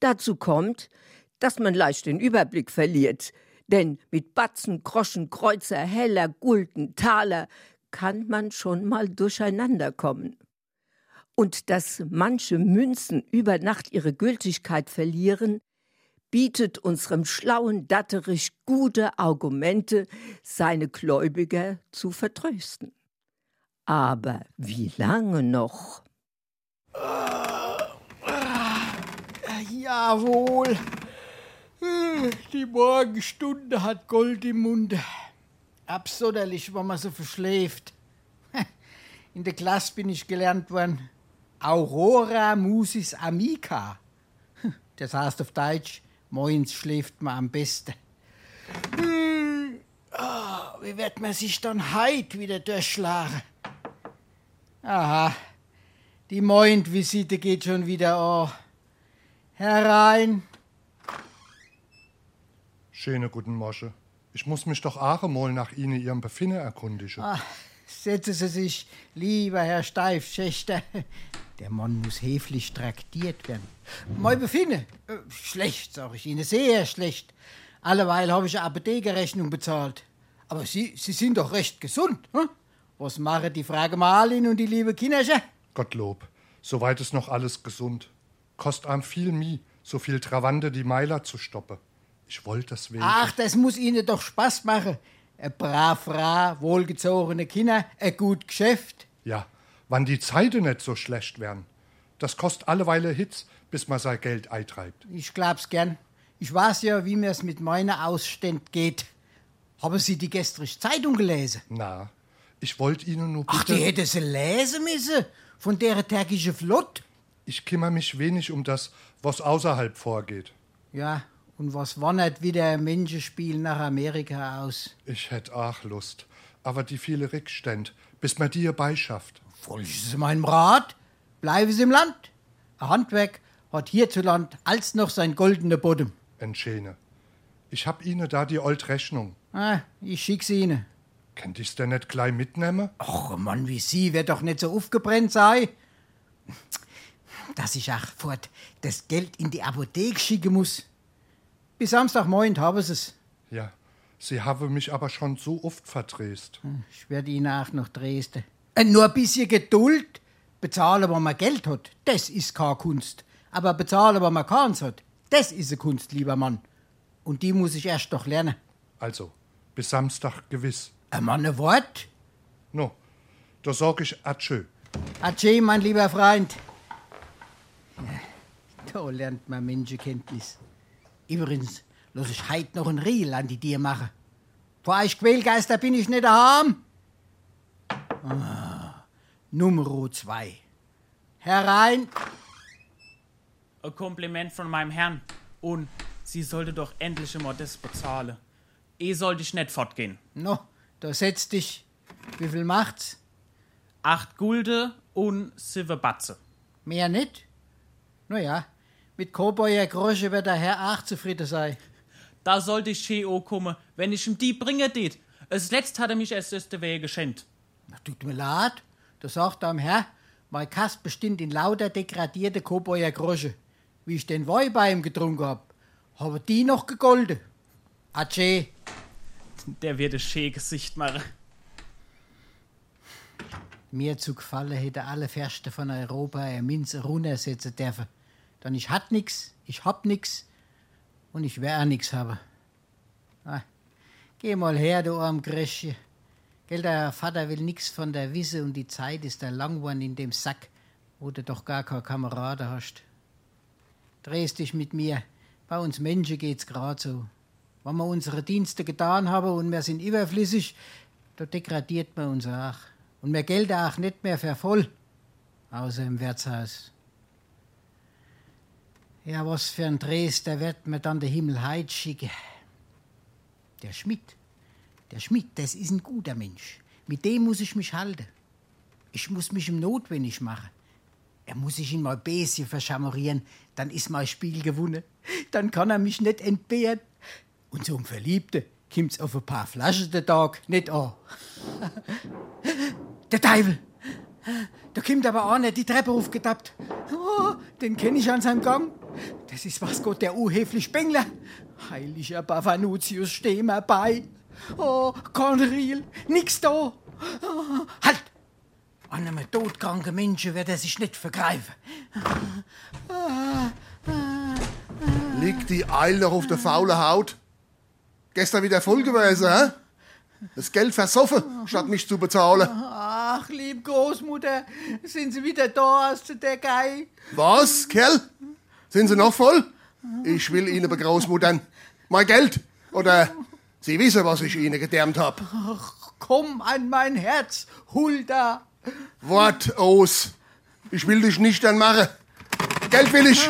Speaker 1: Dazu kommt, dass man leicht den Überblick verliert, denn mit Batzen, Groschen, Kreuzer, Heller, Gulden, Taler kann man schon mal durcheinander kommen. Und dass manche Münzen über Nacht ihre Gültigkeit verlieren, bietet unserem schlauen Datterich gute Argumente, seine Gläubiger zu vertrösten. Aber wie lange noch?
Speaker 3: Jawohl. Hm, Die Morgenstunde hat Gold im Munde. Absonderlich, wenn man so verschläft. In der Klasse bin ich gelernt worden. Aurora musis amica. Das heißt auf Deutsch, moins schläft man am besten. Hm, ah, wie wird man sich dann heut wieder durchschlagen? Aha, die Moindvisite geht schon wieder an. Herein.
Speaker 14: Schöne guten Mosche. Ich muss mich doch auch mal nach Ihnen Ihrem Befinden erkundigen.
Speaker 3: Ah, setzen Sie sich, lieber Herr Steifschächter. Der Mann muss höflich traktiert werden. Mein Befinden? Äh, schlecht, sag ich Ihnen, sehr schlecht. Alleweil habe ich eine Apothekerrechnung bezahlt. Aber Sie, Sie sind doch recht gesund. Hm? Was machen die Frage Marlin und die liebe Kindersche?
Speaker 14: Gottlob, soweit ist noch alles gesund. Kost am viel Mie, so viel Travante die Meiler zu stoppen. Ich wollte es wegen.
Speaker 3: Ach, das muss Ihnen doch Spaß machen. Ein brav Frau, wohlgezogene Kinder, ein gut Geschäft.
Speaker 14: Ja, wann die Zeiten nicht so schlecht wären. Das kost alleweile Hitz, bis man sein Geld eintreibt.
Speaker 3: Ich glaub's gern. Ich weiß ja, wie mir's mit meiner Ausständ geht. Haben Sie die gestrige Zeitung gelesen?
Speaker 14: Na, ich wollte Ihnen nur bitte...
Speaker 3: Ach, die hätte sie lesen müssen. Von der türkischen Flott.
Speaker 14: Ich kümmere mich wenig um das, was außerhalb vorgeht.
Speaker 3: Ja, und was wandert wieder ein Menschenspiel nach Amerika aus?
Speaker 14: Ich hätt auch Lust. Aber die viele Rückstände, bis man dir beischafft.
Speaker 3: Folgen Sie meinem Rat. Bleiben Sie im Land. Ein Handwerk hat hierzuland als noch sein goldener Boden.
Speaker 14: Entschene. Ich hab Ihnen da die old Rechnung.
Speaker 3: Ah, ich schick sie Ihnen.
Speaker 14: Könnt ich's denn nicht gleich mitnehmen?
Speaker 3: Och, ein Mann wie Sie wird doch nicht so aufgebrennt sein. Dass ich auch fort das Geld in die Apotheke schicken muss. Bis Samstagmorgen haben Sie es.
Speaker 14: Ja, Sie haben mich aber schon so oft verdreht.
Speaker 3: Ich werde Ihnen auch noch Dresden. Äh, nur ein bisschen Geduld. Bezahlen, wenn man Geld hat, das ist keine Kunst. Aber bezahlen, wenn man keins hat, das ist eine Kunst, lieber Mann. Und die muss ich erst noch lernen.
Speaker 14: Also, bis Samstag gewiss.
Speaker 3: Ein Mann, ein Wort?
Speaker 14: No, da sag ich Adieu.
Speaker 3: Adieu, mein lieber Freund. Da lernt man Menschenkenntnis. Übrigens, lass ich heut noch ein Riel an die Dir machen. Vor euch Quälgeister bin ich nicht daheim. Ah, Nummer zwei. Herein.
Speaker 12: Ein Kompliment von meinem Herrn. Und Sie sollte doch endlich immer das bezahlen. Eh sollte ich nicht fortgehen.
Speaker 3: No, da setz dich. Wie viel macht's?
Speaker 12: Acht Gulde und sieben Batze.
Speaker 3: Mehr nicht? Na ja, mit Cowboyer Grosche wird der Herr auch zufrieden sein.
Speaker 12: Da sollte ich Cheo kommen, wenn ich ihm die bringe det. Das letzte hat er mich erst der Wehe geschenkt.
Speaker 3: Na, tut mir leid. Da sagt am Herr, mein Kast bestimmt in lauter degradierte Cowboyer Grosche. Wie ich den Wein bei ihm getrunken hab, habe die noch gegolden. Atsche.
Speaker 12: Der wird ein schee Gesicht machen.
Speaker 3: Mir zu gefallen hätte alle Fürsten von Europa eine Minze runtersetzen dürfen. Dann ich hat nix, ich hab nix und ich wär nix haben. Ah, geh mal her, du arm Gräschchen. Gell, der Vater will nix von der Wisse und die Zeit ist der Langwand in dem Sack, wo du doch gar keine Kameraden hast. Drehst dich mit mir. Bei uns Menschen geht's grad so. Wenn wir unsere Dienste getan haben und wir sind überflüssig, da degradiert man uns auch. Und wir gelten auch nicht mehr für voll. Außer im Wirtshaus. Ja, was für ein Dres, der wird mir dann der Himmel heit schicken. Der Schmidt. Der Schmidt, das ist ein guter Mensch. Mit dem muss ich mich halten. Ich muss mich ihm notwendig machen. Er muss sich in mein Bäschen verschamorieren, dann ist mein Spiel gewonnen. Dann kann er mich nicht entbehren. Und so ein Verliebte kommt's auf ein paar Flaschen der Tag nicht an. Der Teufel! Da kommt aber einer die Treppe aufgetappt. Oh, den kenne ich an seinem Gang. Das ist was Gott, der unhöfliche Spengler. Heiliger Bavanutius, steh mir bei. Oh, Conril, nix da. Oh, halt! An einem todkranken Menschen wird er sich nicht vergreifen.
Speaker 15: Liegt die Eil noch auf der faulen Haut? Gestern wieder voll gewesen, hä? Das Geld versoffen, statt mich zu bezahlen.
Speaker 3: Ach, lieb Großmutter, sind Sie wieder da aus der Gei?
Speaker 15: Was, Kerl? Sind Sie noch voll? Ich will Ihnen begroßmuttern. Mein Geld. Oder Sie wissen, was ich Ihnen gedärmt hab.
Speaker 3: Ach, komm an mein Herz, Hulda.
Speaker 15: Wort aus. Ich will dich nicht dann machen. Geld will ich.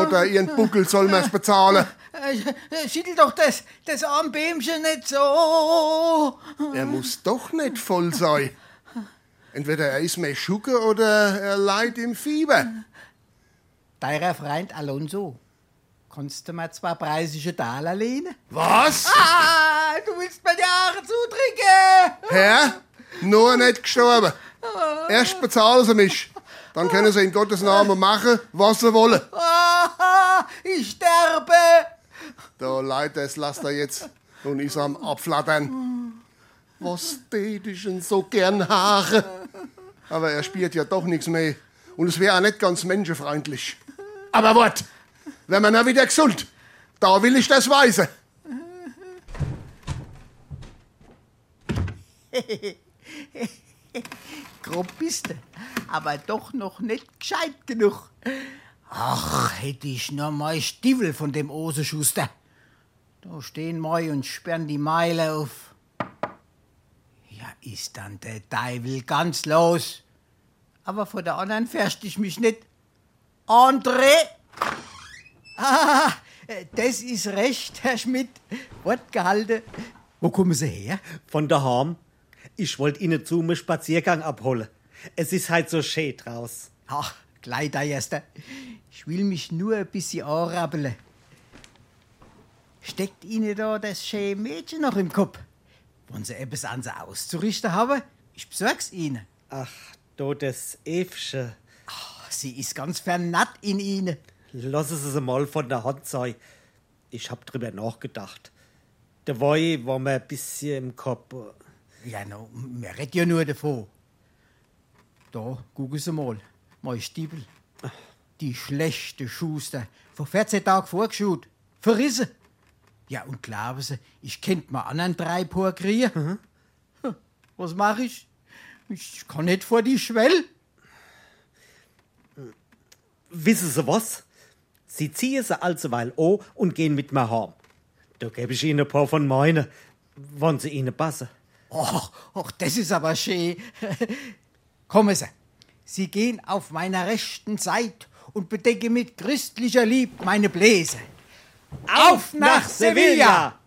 Speaker 15: Oder Ihren Buckel soll mir's bezahlen.
Speaker 3: Äh, Schüttel doch das, das Armbämchen nicht so.
Speaker 15: Er muss doch nicht voll sein. Entweder er ist mehr Schucke oder er leidet im Fieber.
Speaker 3: Deiner Freund Alonso. Kannst du mir zwei preisige Taler lehnen?
Speaker 15: Was?
Speaker 3: Ah, du willst mir die Haare zutrinken.
Speaker 15: Herr, nur nicht gestorben. Erst bezahlen Sie mich. Dann können Sie in Gottes Namen machen, was Sie wollen.
Speaker 3: Ah, ich sterbe.
Speaker 15: Da leidet das Laster jetzt und ist am Abflattern. Was tät ich denn so gern Haare? Aber er spielt ja doch nichts mehr. Und es wäre auch nicht ganz menschenfreundlich. Aber wart, wenn man ja wieder gesund, da will ich das weisen.
Speaker 3: Grob bist du, aber doch noch nicht gescheit genug. Ach, hätte ich nur mal Stiefel von dem Oseschuster. Da stehen moi und sperren die Meile auf. Ja, ist dann der Teufel ganz los. Aber vor der anderen fährst ich mich nicht. André! Ah, das ist recht, Herr Schmidt. Wort gehalten. Wo kommen Sie her?
Speaker 8: Von daheim. Ich wollte Ihnen zu einem Spaziergang abholen. Es ist halt so schön draus.
Speaker 3: Ach, gleich da erster. Ich will mich nur ein bisschen anrabbeln. Steckt Ihnen da das schöne Mädchen noch im Kopf? Wollen Sie etwas an sie auszurichten haben? Ich besorg's Ihnen.
Speaker 8: Ach, do das Evsche.
Speaker 3: Ach, sie ist ganz vernarrt in Ihnen.
Speaker 8: Lassen Sie sie mal von der Hand sein. Ich hab drüber nachgedacht. Der Woi war mir ein bisschen im Kopf.
Speaker 3: Ja, no, wir reden ja nur davon. Da, gucken Sie mal. Mein Stiefel. Die schlechte Schuster. Vor 14 Tagen vorgeschaut. Verrissen. Ja, und glauben Sie, ich kennt mal anderen drei Paar kriegen? Hm, Was mache ich? Ich kann nicht vor die Schwell.
Speaker 8: Wissen Sie was? Sie ziehen sie alsweil an und gehen mit mir heim. Da gebe ich Ihnen ein paar von meinen, wenn sie Ihnen passen.
Speaker 3: Och, och, das ist aber schön. Kommen Sie. Sie gehen auf meiner rechten Seite und bedecken mit christlicher Lieb meine Bläse. Auf nach Sevilla!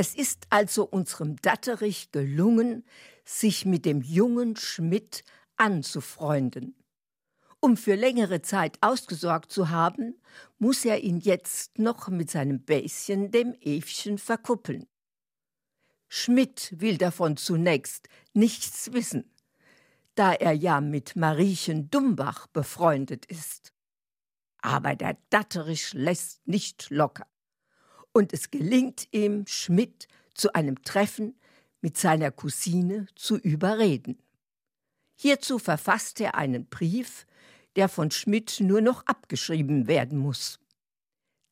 Speaker 1: Es ist also unserem Datterich gelungen, sich mit dem jungen Schmidt anzufreunden. Um für längere Zeit ausgesorgt zu haben, muss er ihn jetzt noch mit seinem Bäschen dem Evchen verkuppeln. Schmidt will davon zunächst nichts wissen, da er ja mit Mariechen Dumbach befreundet ist. Aber der Datterich lässt nicht locker. Und es gelingt ihm, Schmidt zu einem Treffen mit seiner Cousine zu überreden. Hierzu verfasst er einen Brief, der von Schmidt nur noch abgeschrieben werden muss.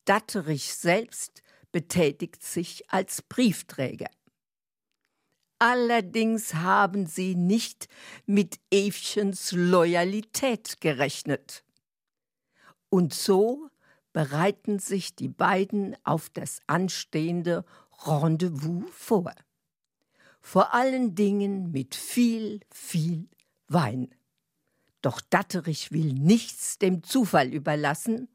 Speaker 1: Datterich selbst betätigt sich als Briefträger. Allerdings haben sie nicht mit Evchens Loyalität gerechnet. Und so bereiten sich die beiden auf das anstehende Rendezvous vor. Vor allen Dingen mit viel, viel Wein. Doch Datterich will nichts dem Zufall überlassen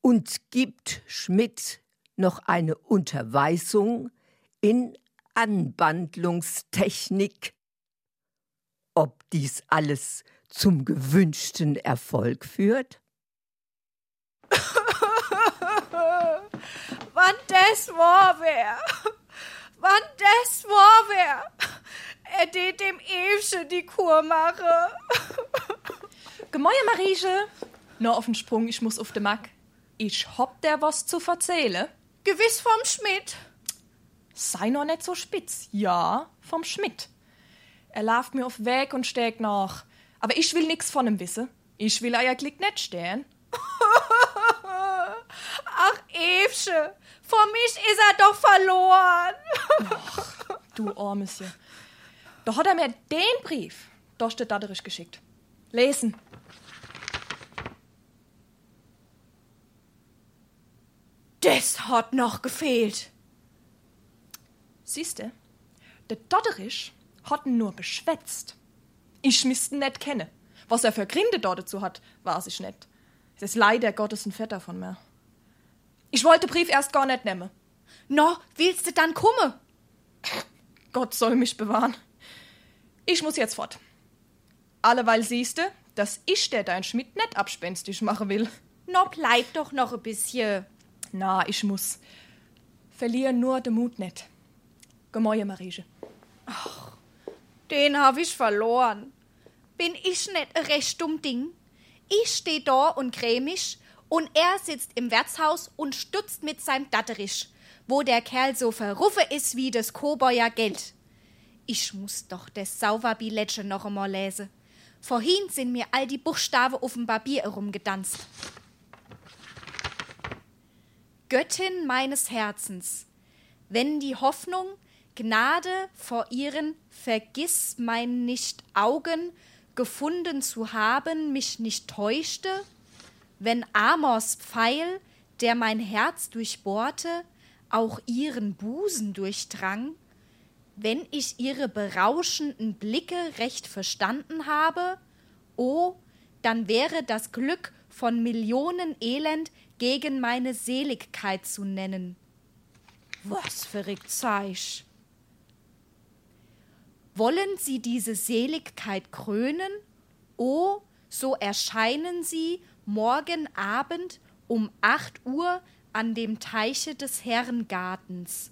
Speaker 1: und gibt Schmidt noch eine Unterweisung in Anbandlungstechnik. Ob dies alles zum gewünschten Erfolg führt?
Speaker 16: Wann das war wär, wann das war wär, er det dem Evsche die Kur mache.
Speaker 17: Gemäuer Marieche, nur auf den Sprung, ich muss auf de Mack. Ich hab der was zu verzählen.
Speaker 16: Gewiss vom Schmidt.
Speaker 17: Sei noch nicht so spitz. Ja, vom Schmidt. Er lauft mir auf Weg und steckt nach. Aber ich will nix von ihm wissen. Ich will eigentlich nicht stehen.
Speaker 16: Ach, Evsche, vor mich ist er doch verloren.
Speaker 17: Ach, du Armesje. Da hat er mir den Brief, da steht Datterich geschickt. Lesen.
Speaker 16: Das hat noch gefehlt.
Speaker 17: Siehste, der Dotterich hat ihn nur beschwätzt. Ich müsste nicht kennen. Was er für Gründe dort dazu hat, weiß ich nicht. Es ist leider Gottes ein Vetter von mir. Ich wollte den Brief erst gar nicht nehmen.
Speaker 16: No, willst du dann kommen?
Speaker 17: Gott soll mich bewahren. Ich muss jetzt fort. Alleweil siehste, dass ich der dein Schmidt nicht abspenstig machen will.
Speaker 16: No, bleib doch noch ein bisschen.
Speaker 17: Na, ich muss. Verliere nur den Mut nicht. Gemäue, Marieche.
Speaker 16: Ach, den hab ich verloren. Bin ich nicht ein recht dumm Ding? Ich steh da und cremig und er sitzt im Wirtshaus und stutzt mit seinem Datterich, wo der Kerl so verruffe ist wie das Kobäuer Geld. Ich muss doch das Sauverbilletje noch einmal lesen. Vorhin sind mir all die Buchstaben auf dem Papier herumgedanzt. Göttin meines Herzens, wenn die Hoffnung, Gnade vor ihren Vergiss mein nicht Augen gefunden zu haben, mich nicht täuschte, wenn Amors Pfeil, der mein Herz durchbohrte, auch ihren Busen durchdrang, wenn ich ihre berauschenden Blicke recht verstanden habe, oh, dann wäre das Glück von Millionen Elend gegen meine Seligkeit zu nennen. Was verrückt Zeich. Wollen Sie diese Seligkeit krönen? O, so erscheinen Sie morgen Abend um acht Uhr an dem Teiche des Herrengartens,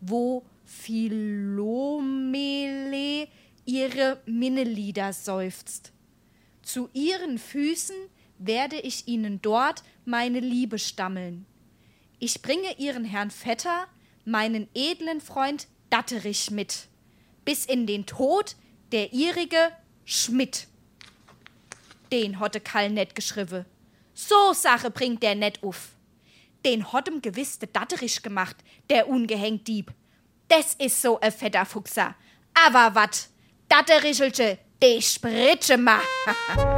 Speaker 16: wo Philomele ihre Minnelieder seufzt. Zu ihren Füßen werde ich ihnen dort meine Liebe stammeln. Ich bringe ihren Herrn Vetter, meinen edlen Freund Datterich mit, bis in den Tod der ihrige Schmidt. Den hotte Kall net geschriwe. So Sache bringt der net uff. Den hottem gewiss de Datterich gemacht, der ungehängt Dieb. Des is so a fetter Fuchser. Aber wat, Datterichelsche, die spritsche ma.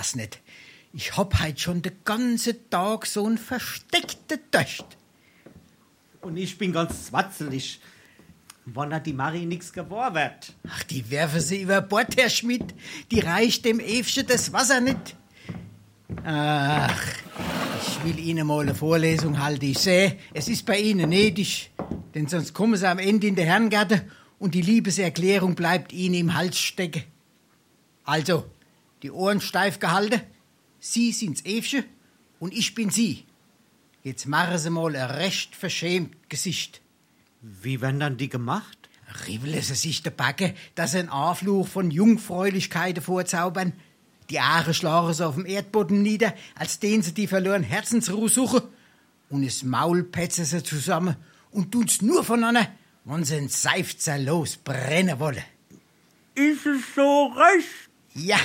Speaker 3: Ich weiß nicht. Ich hab heut schon den ganzen Tag so einen versteckten Töcht.
Speaker 8: Und ich bin ganz zwatzelig. Wann hat die Marie nix geworden wird?
Speaker 3: Ach, die werfen sie über Bord, Herr Schmidt. Die reicht dem Evchen das Wasser nicht. Ach, ich will Ihnen mal eine Vorlesung halten. Ich sehe, es ist bei Ihnen nötig. Denn sonst kommen Sie am Ende in der Herrengatte und die Liebeserklärung bleibt Ihnen im Hals stecken. Also, die Ohren steif gehalten. Sie sind's Evchen und ich bin Sie. Jetzt machen Sie mal ein recht verschämt Gesicht.
Speaker 8: Wie werden dann die gemacht?
Speaker 3: Ribbeln Sie sich der Backe, dass Sie einen Anfluch von Jungfräulichkeiten vorzaubern. Die Aare schlagen sie auf dem Erdboden nieder, als denen sie die verloren Herzensruhe suchen. Und das Maul petzen sie zusammen und tun's nur voneinander, wenn sie ein Seifzer losbrennen wollen.
Speaker 8: Ist es so recht?
Speaker 3: Ja,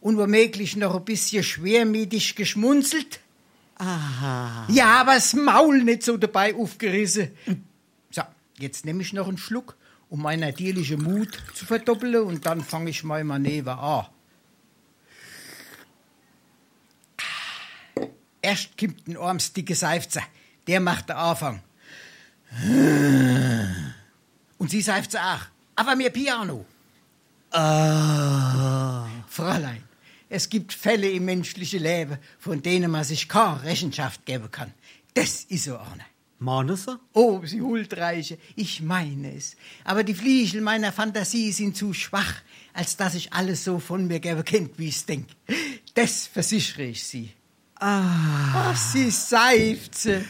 Speaker 3: und womöglich noch ein bisschen schwermütig geschmunzelt.
Speaker 8: Aha.
Speaker 3: Ja, aber das Maul nicht so dabei aufgerissen. So, jetzt nehme ich noch einen Schluck, um meinen natürlichen Mut zu verdoppeln und dann fange ich mein Manöver an. Erst kommt ein armsdicke Seifzer. Der macht den Anfang. Und sie seifzt auch. Aber mir Piano.
Speaker 8: Ah.
Speaker 3: Fräulein, es gibt Fälle im menschlichen Leben, von denen man sich keine Rechenschaft geben kann. Das ist so einer.
Speaker 8: Meinen Sie?
Speaker 3: Oh, Sie Huldreiche, ich meine es. Aber die Fliegel meiner Fantasie sind zu schwach, als dass ich alles so von mir geben könnt, wie ich's denk. Das versichere ich Sie.
Speaker 8: Ah.
Speaker 3: Ach, Sie seifze.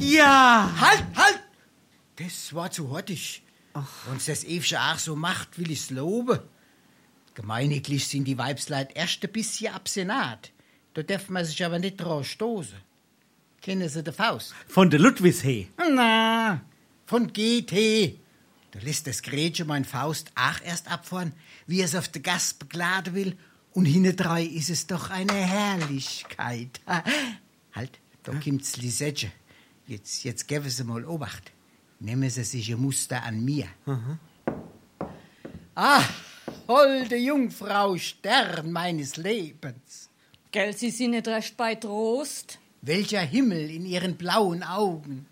Speaker 8: Ja.
Speaker 3: Halt, halt! Das war zu hottig. Wenn's das Evsche auch so macht, will ich's loben. Gemeiniglich sind die Weibsleit erst ein bisschen absenat. Da darf man sich aber nicht drauf stoßen. Kennen Sie die Faust?
Speaker 8: Von der Ludwigshee.
Speaker 3: Na, von GT. Da lässt das Gretchen mein Faust auch erst abfahren, wie es auf der Gas begladen will. Und hintendrein ist es doch eine Herrlichkeit. Ha, Halt, da kommt's Lisette. Jetzt, jetzt geben Sie mal Obacht. Nehmen Sie sich ein Muster an mir. Ah, holde Jungfrau, Stern meines Lebens.
Speaker 6: Gell, Sie sind nicht recht bei Trost.
Speaker 3: Welcher Himmel in Ihren blauen Augen.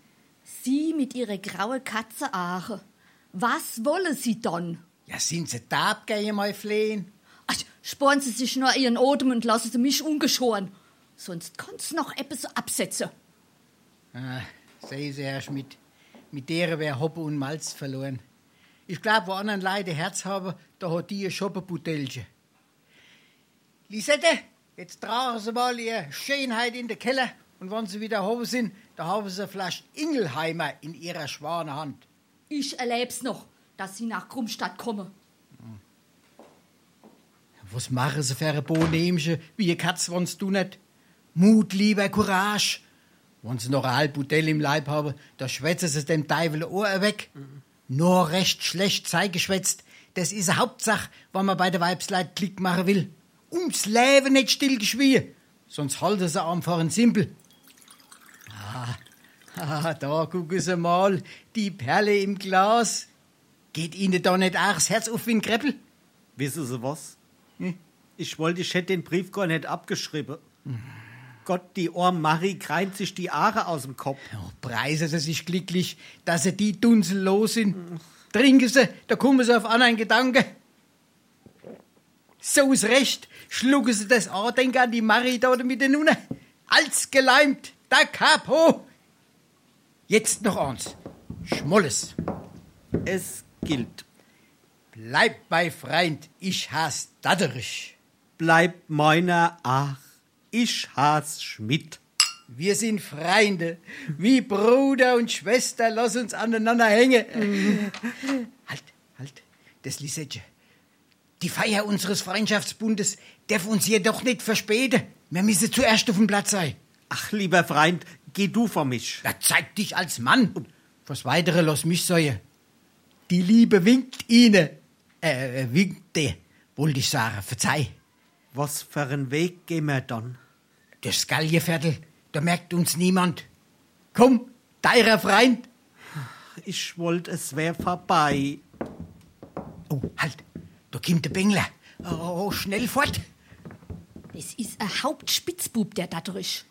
Speaker 6: Sie mit Ihrer graue Katze Ache. Was wollen Sie dann?
Speaker 3: Ja, sind Sie da, abgehen, mein Flehen?
Speaker 6: Ach, sporen Sie sich nur Ihren Odem und lassen Sie mich ungeschoren. Sonst kann's noch etwas absetzen.
Speaker 3: Ah, sehen Sie, Herr Schmidt, mit der wär Hoppe und Malz verloren. Ich glaub, wo anderen Leute Herz haben, da hat die ein Schoppenbutelche. Lisette, jetzt tragen Sie mal Ihre Schönheit in den Keller und wenn Sie wieder oben sind, da haben Sie eine Flasche Ingelheimer in Ihrer schwanen Hand.
Speaker 6: Ich erleb's noch, dass Sie nach Krummstadt kommen.
Speaker 3: Was machen Sie für ein Bohnemchen, wie eine Katz, wenn's du nicht? Mut, Liebe, Courage. Wenn Sie noch ein halb Bouteille im Leib haben, da schwätzen Sie dem Teufel Ohr weg. Nur recht schlecht sei geschwätzt. Das ist eine Hauptsache, wenn man bei der Weibsleit Klick machen will. Ums Leben nicht stillgeschwie. Sonst halten sie einfach einen Simpel. Ah, ah, da gucken Sie mal, die Perle im Glas. Geht Ihnen da nicht auch das Herz auf wie ein Kreppel?
Speaker 8: Wissen Sie was? Ich wollte, ich hätte den Brief gar nicht abgeschrieben. Gott, die arme Marie kreint sich die Aare aus dem Kopf.
Speaker 3: Preisen Sie sich glücklich, dass Sie die Dunsel los sind. Trinken Sie, da kommen Sie auf anderen Gedanken. So ist recht. Schlucken Sie das Andenken an die Marie dort mit den Nunnen. Als geleimt, da Capo. Jetzt noch eins. Schmolles.
Speaker 8: Es gilt.
Speaker 3: Bleib bei Freund, ich has Datterich.
Speaker 8: Bleib meiner Ach, ich has Schmidt.
Speaker 3: Wir sind Freunde, wie Bruder und Schwester, lass uns aneinander hängen. halt, halt, das Lisette. Die Feier unseres Freundschaftsbundes darf uns jedoch nicht verspäten. Wir müssen zuerst auf dem Platz sein.
Speaker 8: Ach, lieber Freund, geh du vor mich.
Speaker 3: Ja, zeig dich als Mann. Was weitere lass mich säuen. Die Liebe winkt Ihnen. Äh, winkte, wollte ich sagen, verzeih.
Speaker 8: Was für einen Weg gehen wir dann?
Speaker 3: Das Gallieviertel, da merkt uns niemand. Komm, deiner Freund.
Speaker 8: Ich wollte, es wär vorbei.
Speaker 3: Oh, halt, da kommt der Bengler. Oh, schnell fort.
Speaker 6: Es ist ein Hauptspitzbub, der Datterich.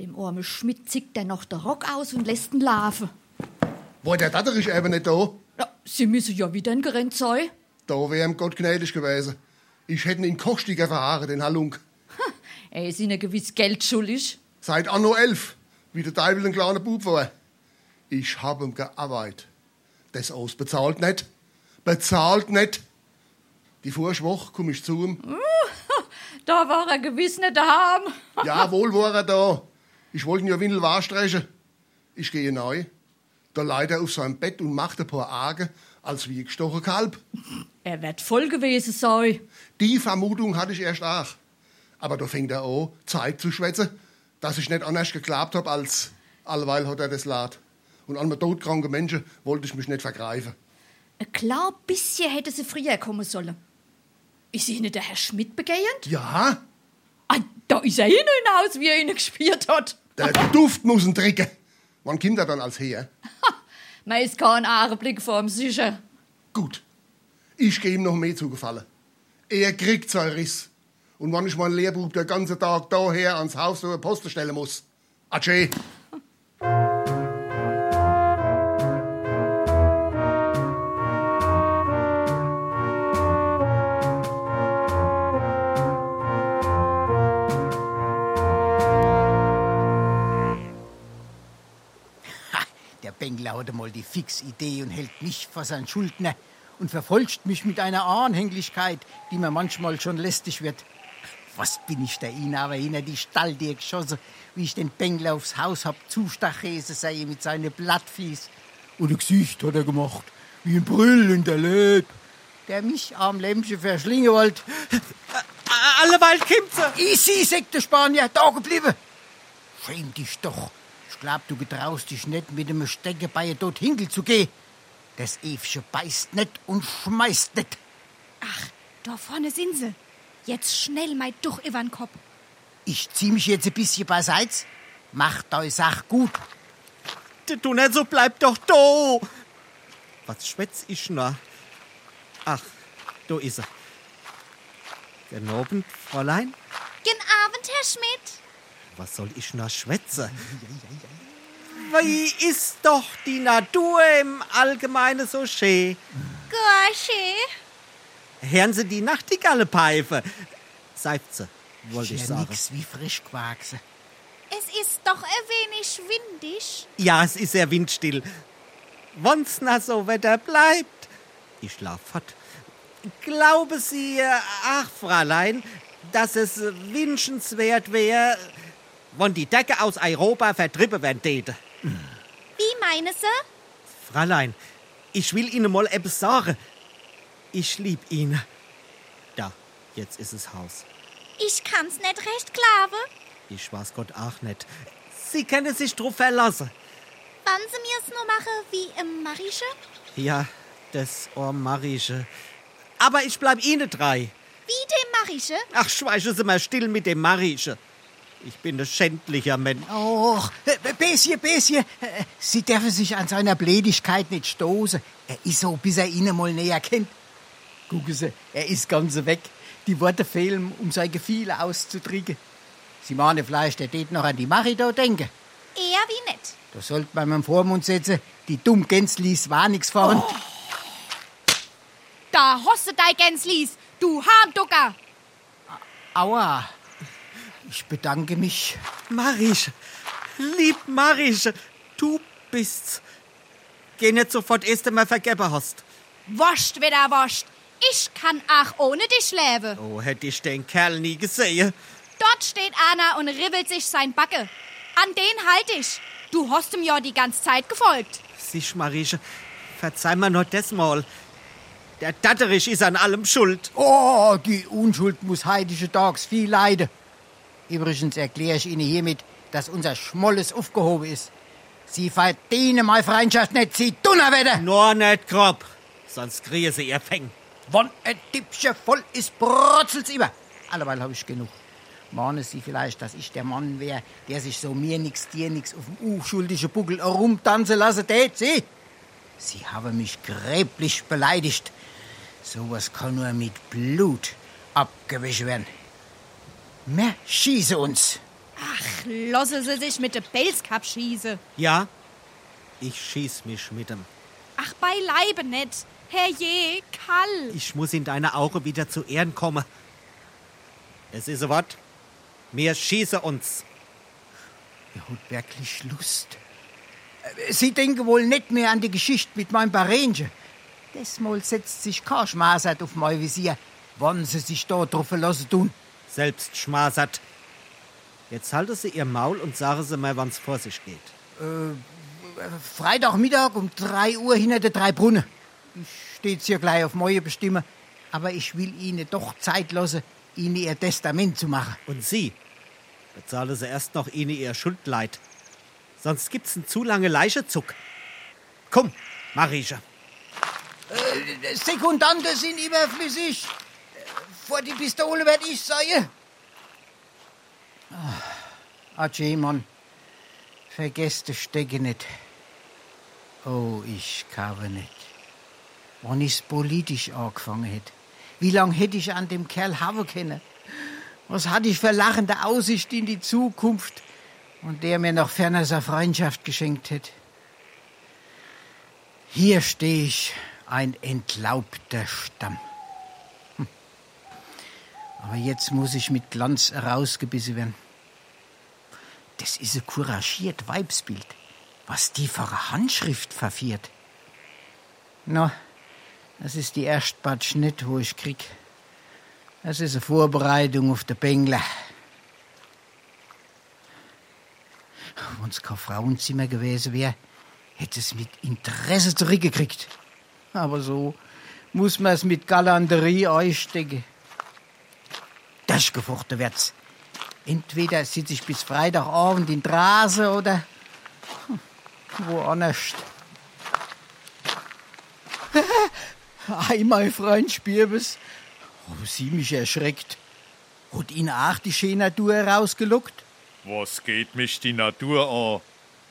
Speaker 6: Dem armen Schmidt zickt er noch der Rock aus und lässt ihn laufen.
Speaker 15: War der Datterich eben nicht da?
Speaker 6: Ja, Sie müssen ja wieder in gerannt sein.
Speaker 15: Da wär ihm Gott gnädig gewesen. Ich hätte ihn in Kostiger verhaaren, den Halunk.
Speaker 6: Er ist ihnen gewiss Geld schuldig.
Speaker 15: Seit Anno 11, wie der Teufel ein kleiner Bub war. Ich hab ihm gearbeitet. Das aus bezahlt nicht. Bezahlt nicht. Die Vorschwoch komm ich zu ihm.
Speaker 6: Da war er gewiss nicht daheim.
Speaker 15: Ja, wohl war er da. Ich wollte ihn ja Windel wahrstreichen. Ich gehe neu. Da lag er auf seinem Bett und macht ein paar Arge, als wie gestochen Kalb.
Speaker 6: Er wird voll gewesen sein.
Speaker 15: Die Vermutung hatte ich erst auch. Aber da fängt er an, Zeit zu schwätzen, dass ich nicht anders geglaubt hab, als allweil hat er das Lad. Und an mir todkranken Menschen wollte ich mich nicht vergreifen.
Speaker 6: Ein klar bisschen hätte sie früher kommen sollen. Ist Ihnen der Herr Schmidt begehend?
Speaker 15: Ja,
Speaker 6: Ah, da ist er hin hinaus, wie er ihn gespielt hat.
Speaker 15: der Duft muss ihn trinken. Wann kommt er dann als her?
Speaker 6: Man ist kein Augenblick vorm sicher.
Speaker 15: Gut. Ich geh ihm noch mehr zugefallen. Er kriegt seinen Riss. Und wann ich meinen Lehrbub der ganze Tag daher ans Haus zur Posten stellen muss. Adieu.
Speaker 3: Der Bengler hatte mal die Fixidee und hält mich vor seinen Schuldner und verfolgt mich mit einer Anhänglichkeit, die mir manchmal schon lästig wird. Was bin ich der ihn aber hinter die Stalltür geschossen, wie ich den Bengler aufs Haus hab zustachese sei mit seinen Blattfies. Und ein Gesicht hat er gemacht, wie ein Brüll in der Leib. Der mich arm Lämmchen verschlingen wollte.
Speaker 8: Alleweil kommt sie.
Speaker 3: Easy, sagt der Spanier, da geblieben. Schäm dich doch. Ich glaub, du getraust dich nicht, mit dem Steckebeil dort hinkel zu gehen. Das Evchen beißt nicht und schmeißt nicht.
Speaker 16: Ach, da vorne sind sie. Jetzt schnell mein Duch über den Kopf.
Speaker 3: Ich zieh mich jetzt ein bisschen beiseite. Macht euch Sach gut.
Speaker 8: Du nicht so, bleib doch da. Was schwätz ich noch? Ach, da ist er. Guten Abend, Fräulein.
Speaker 16: Guten Abend, Herr Schmidt.
Speaker 8: Was soll ich noch schwätzen? Wie ist doch die Natur im Allgemeinen so schön?
Speaker 16: Gorsche.
Speaker 8: Hören Sie die Nachtigalle pfeife? Seifze, wollte ich
Speaker 3: ja
Speaker 8: sagen.
Speaker 3: nix wie frisch gewachsen.
Speaker 16: Es ist doch ein wenig windig.
Speaker 8: Ja, es ist sehr windstill. Wenn's na so Wetter bleibt. Ich schlaf fort. Glaube Sie, ach, Fräulein, dass es wünschenswert wäre, wenn die Decke aus Europa vertrieben werden täte?
Speaker 16: Wie meine Sie?
Speaker 8: Fräulein, ich will Ihnen mal etwas sagen. Ich lieb ihn. Da, jetzt ist es Haus.
Speaker 16: Ich kann's nicht recht glauben.
Speaker 8: Ich weiß Gott auch nicht. Sie können sich drauf verlassen.
Speaker 16: Wann Sie mir's nur machen wie im Marische?
Speaker 8: Ja, das Ohrmarische. Aber ich bleib Ihnen drei.
Speaker 16: Wie dem Marische?
Speaker 8: Ach, schweigen Sie mal still mit dem Marische. Ich bin ein schändlicher Mensch.
Speaker 3: Och, äh, Bessie, Bessie, äh, Sie dürfen sich an seiner Bledigkeit nicht stoßen. Er ist so, bis er Ihnen mal näher kennt. Gucken Sie, er ist ganz weg. Die Worte fehlen, um sein Gefühl auszudrücken. Sie mahnen vielleicht, er tät noch an die Marito denken.
Speaker 16: Eher wie nicht.
Speaker 3: Da sollte man im Vormund setzen, die dumm Gänzlis war nix vorn.
Speaker 16: Da hoste dei Gänslies, du Harmducker.
Speaker 3: Aua. Ich bedanke mich.
Speaker 8: Marische, lieb Marische, du bist's. Geh nicht sofort erst einmal vergeben hast.
Speaker 16: Wascht wieder wascht. Ich kann auch ohne dich leben.
Speaker 8: Oh, hätte ich den Kerl nie gesehen.
Speaker 16: Dort steht einer und ribbelt sich sein Backe. An den halt ich. Du hast ihm ja die ganze Zeit gefolgt.
Speaker 8: Sich, Marische, verzeih mir nur das mal. Der Datterich ist an allem schuld.
Speaker 3: Oh, die Unschuld muss heidische Tags viel leiden. Übrigens erkläre ich Ihnen hiermit, dass unser Schmolles aufgehoben ist. Sie verdienen meine Freundschaft nicht, Sie Donnerwetter!
Speaker 8: Nur nicht grob, sonst kriegen sie ihr Feng.
Speaker 3: Wann ein Tippchen voll ist, brotzelt's immer. Alleweil habe ich genug. Mahnen Sie vielleicht, dass ich der Mann wäre, der sich so mir nix, dir nix auf dem unschuldigen Buckel herumtanzen lassen tät, Sie? Sie haben mich gräblich beleidigt. Sowas kann nur mit Blut abgewischt werden. Mehr schieße uns.
Speaker 16: Ach, lasse sie sich mit dem Pelzkap schießen.
Speaker 8: Ja, ich schieß mich mit dem.
Speaker 16: Ach, beileibe nicht. Herrje, kall.
Speaker 8: Ich muss in deine Augen wieder zu Ehren kommen. Es ist ein Wort. Wir schießen uns.
Speaker 3: Er hat wirklich Lust. Sie denken wohl nicht mehr an die Geschichte mit meinem Barenje. Desmal setzt sich kein Schmasert auf mein Visier, wann sie sich da drauf verlassen tun.
Speaker 8: Selbst schmasert. Jetzt halten Sie Ihr Maul und sagen Sie mal, wann's vor sich geht.
Speaker 3: Äh, Freitagmittag um 3 Uhr hinter der drei Brunnen. Ich steht's hier gleich auf meine Bestimme, aber ich will Ihnen doch Zeit lassen, Ihnen Ihr Testament zu machen.
Speaker 8: Und Sie? Bezahlen Sie erst noch Ihnen Ihr Schuldleid. Sonst gibt's einen zu lange Leichezug. Komm, Marieche.
Speaker 3: Äh, Sekundanten sind überflüssig. Vor die Pistole werd ich sein. Ah, Adieu, Mann. Vergesst die Stecke nicht. Oh, ich kann nicht. Wann ich's politisch angefangen hätte. Wie lang hätte ich an dem Kerl haben können? Was hatte ich für lachende Aussicht in die Zukunft und der mir noch ferner seine Freundschaft geschenkt hätte? Hier stehe ich, ein entlaubter Stamm. Hm. Aber jetzt muss ich mit Glanz herausgebissen werden. Das ist ein couragiert Weibsbild, was die eine Handschrift verfiert. Na, das ist die erste Batsch nicht, wo ich krieg. Das ist eine Vorbereitung auf den Bengler. Wenn's kein Frauenzimmer gewesen wäre, hätte es mit Interesse zurückgekriegt. Aber so muss man es mit Galanterie einstecken. Das gefochten wird's. Entweder sitze ich bis Freitagabend in Drase oder hm, woanders. Ei, mein Freund Spirbes. Oh, sie mich erschreckt. Hat ihn auch die schöne Natur rausgelockt?
Speaker 2: Was geht mich die Natur an?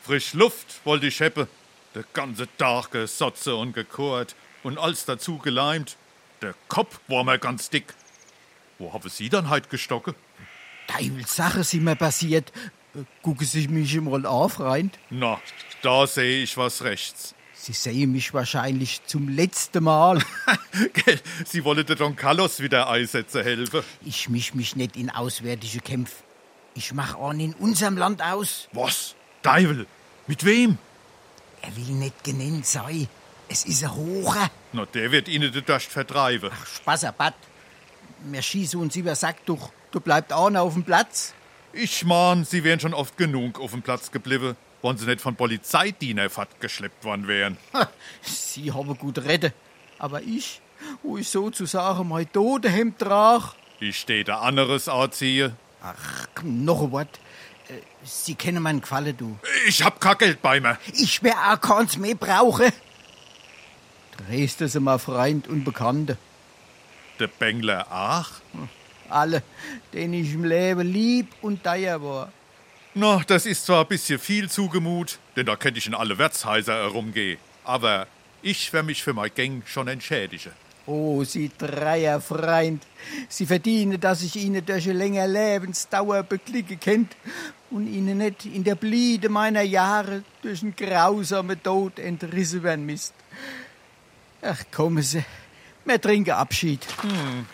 Speaker 2: Frisch Luft wollte ich heppe. Der ganze Tag gesotze und gekohrt und alles dazu geleimt. Der Kopf war mir ganz dick. Wo haben Sie dann heut gestocke?
Speaker 3: Teufelssache sind mir passiert. Gucken Sie mich mal an, Freund.
Speaker 2: Na, da sehe ich was rechts.
Speaker 3: Sie sehen mich wahrscheinlich zum letzten Mal.
Speaker 2: Sie wollen der Don Carlos wieder einsetzen helfen.
Speaker 3: Ich misch mich nicht in auswärtige Kämpfe. Ich mach an in unserem Land aus.
Speaker 2: Was? Teufel? Mit wem?
Speaker 3: Er will nicht genannt sein. Es ist ein Hocher.
Speaker 2: Na, der wird Ihnen den Durst vertreiben.
Speaker 3: Ach, Spassabat. Wir schießen uns über Sack durch. Du bleibst auch noch auf dem Platz.
Speaker 2: Ich mahn, Sie wären schon oft genug auf dem Platz geblieben, wenn Sie nicht von Polizeidiener geschleppt worden wären.
Speaker 3: Ha, Sie haben gut reden. Aber ich, wo ich sozusagen mein Todehemd trage.
Speaker 2: Ich steh da anderes anziehe.
Speaker 3: Ach, noch ein Wort. Äh, Sie kennen meinen Gefallen, du.
Speaker 2: Ich hab kein Geld bei mir.
Speaker 3: Ich wär auch keins mehr brauche. Dresden sind mein Freund und Bekannte.
Speaker 2: Der Bengler ach?
Speaker 3: Alle, den ich im Leben lieb und teuer war.
Speaker 2: Na, das ist zwar ein bisschen viel zugemut, denn da könnte ich in alle Wirtshäuser herumgehen. Aber ich wär mich für mein Gang schon entschädigen.
Speaker 3: Oh, Sie dreier Freund. Sie verdienen, dass ich Ihnen durch eine längere Lebensdauer beklicke kennt und Ihnen nicht in der Bliede meiner Jahre durch einen grausamen Tod entrissen werden müsst. Ach, kommen Sie. Wir trinken Abschied.
Speaker 2: Hm.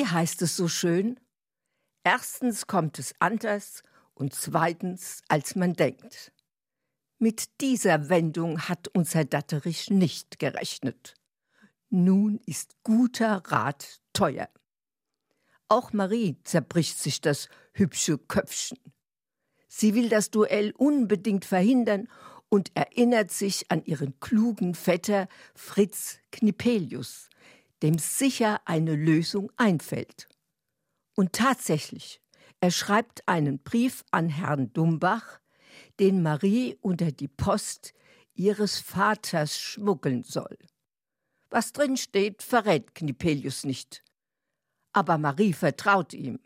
Speaker 1: Wie heißt es so schön? Erstens kommt es anders und zweitens, als man denkt. Mit dieser Wendung hat unser Datterich nicht gerechnet. Nun ist guter Rat teuer. Auch Marie zerbricht sich das hübsche Köpfchen. Sie will das Duell unbedingt verhindern und erinnert sich an ihren klugen Vetter Fritz Knipelius, dem sicher eine Lösung einfällt. Und tatsächlich, er schreibt einen Brief an Herrn Dumbach, den Marie unter die Post ihres Vaters schmuggeln soll. Was drin steht, verrät Knipelius nicht. Aber Marie vertraut ihm.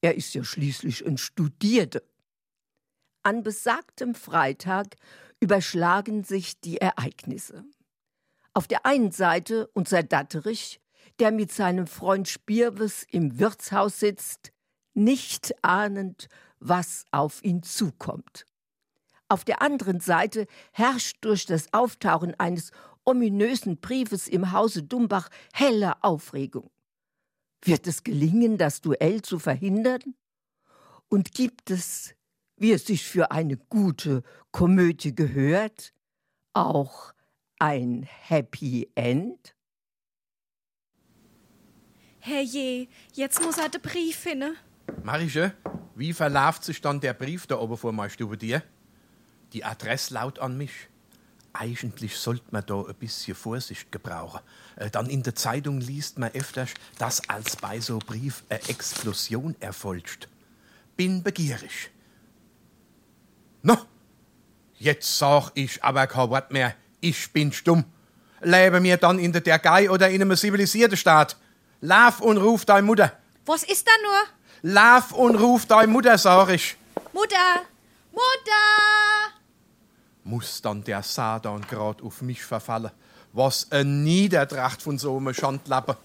Speaker 1: Er ist ja schließlich ein Studierter. An besagtem Freitag überschlagen sich die Ereignisse. Auf der einen Seite unser Datterich, der mit seinem Freund Spirwes im Wirtshaus sitzt, nicht ahnend, was auf ihn zukommt. Auf der anderen Seite herrscht durch das Auftauchen eines ominösen Briefes im Hause Dumbach helle Aufregung. Wird es gelingen, das Duell zu verhindern? Und gibt es wie es sich für eine gute Komödie gehört, auch ein Happy End?
Speaker 16: Herrje, jetzt muss er den Brief finden.
Speaker 9: Marische, wie verläuft sich dann der Brief da oben vor meiner Stube dir? Die Adresse laut an mich. Eigentlich sollte man da ein bisschen Vorsicht gebrauchen. Äh, Dann in der Zeitung liest man öfters, dass als bei so Brief eine Explosion erfolgt. Bin begierig. No, jetzt sag ich aber kein Wort mehr. Ich bin stumm. Lebe mir dann in der Türkei oder in einem zivilisierten Staat. Lauf und ruf deine Mutter.
Speaker 16: Was ist da nur?
Speaker 9: Lauf und ruf deine Mutter, sag ich.
Speaker 16: Mutter! Mutter!
Speaker 9: Muss dann der Satan grad auf mich verfallen. Was ein Niedertracht von so einem Schandlappen.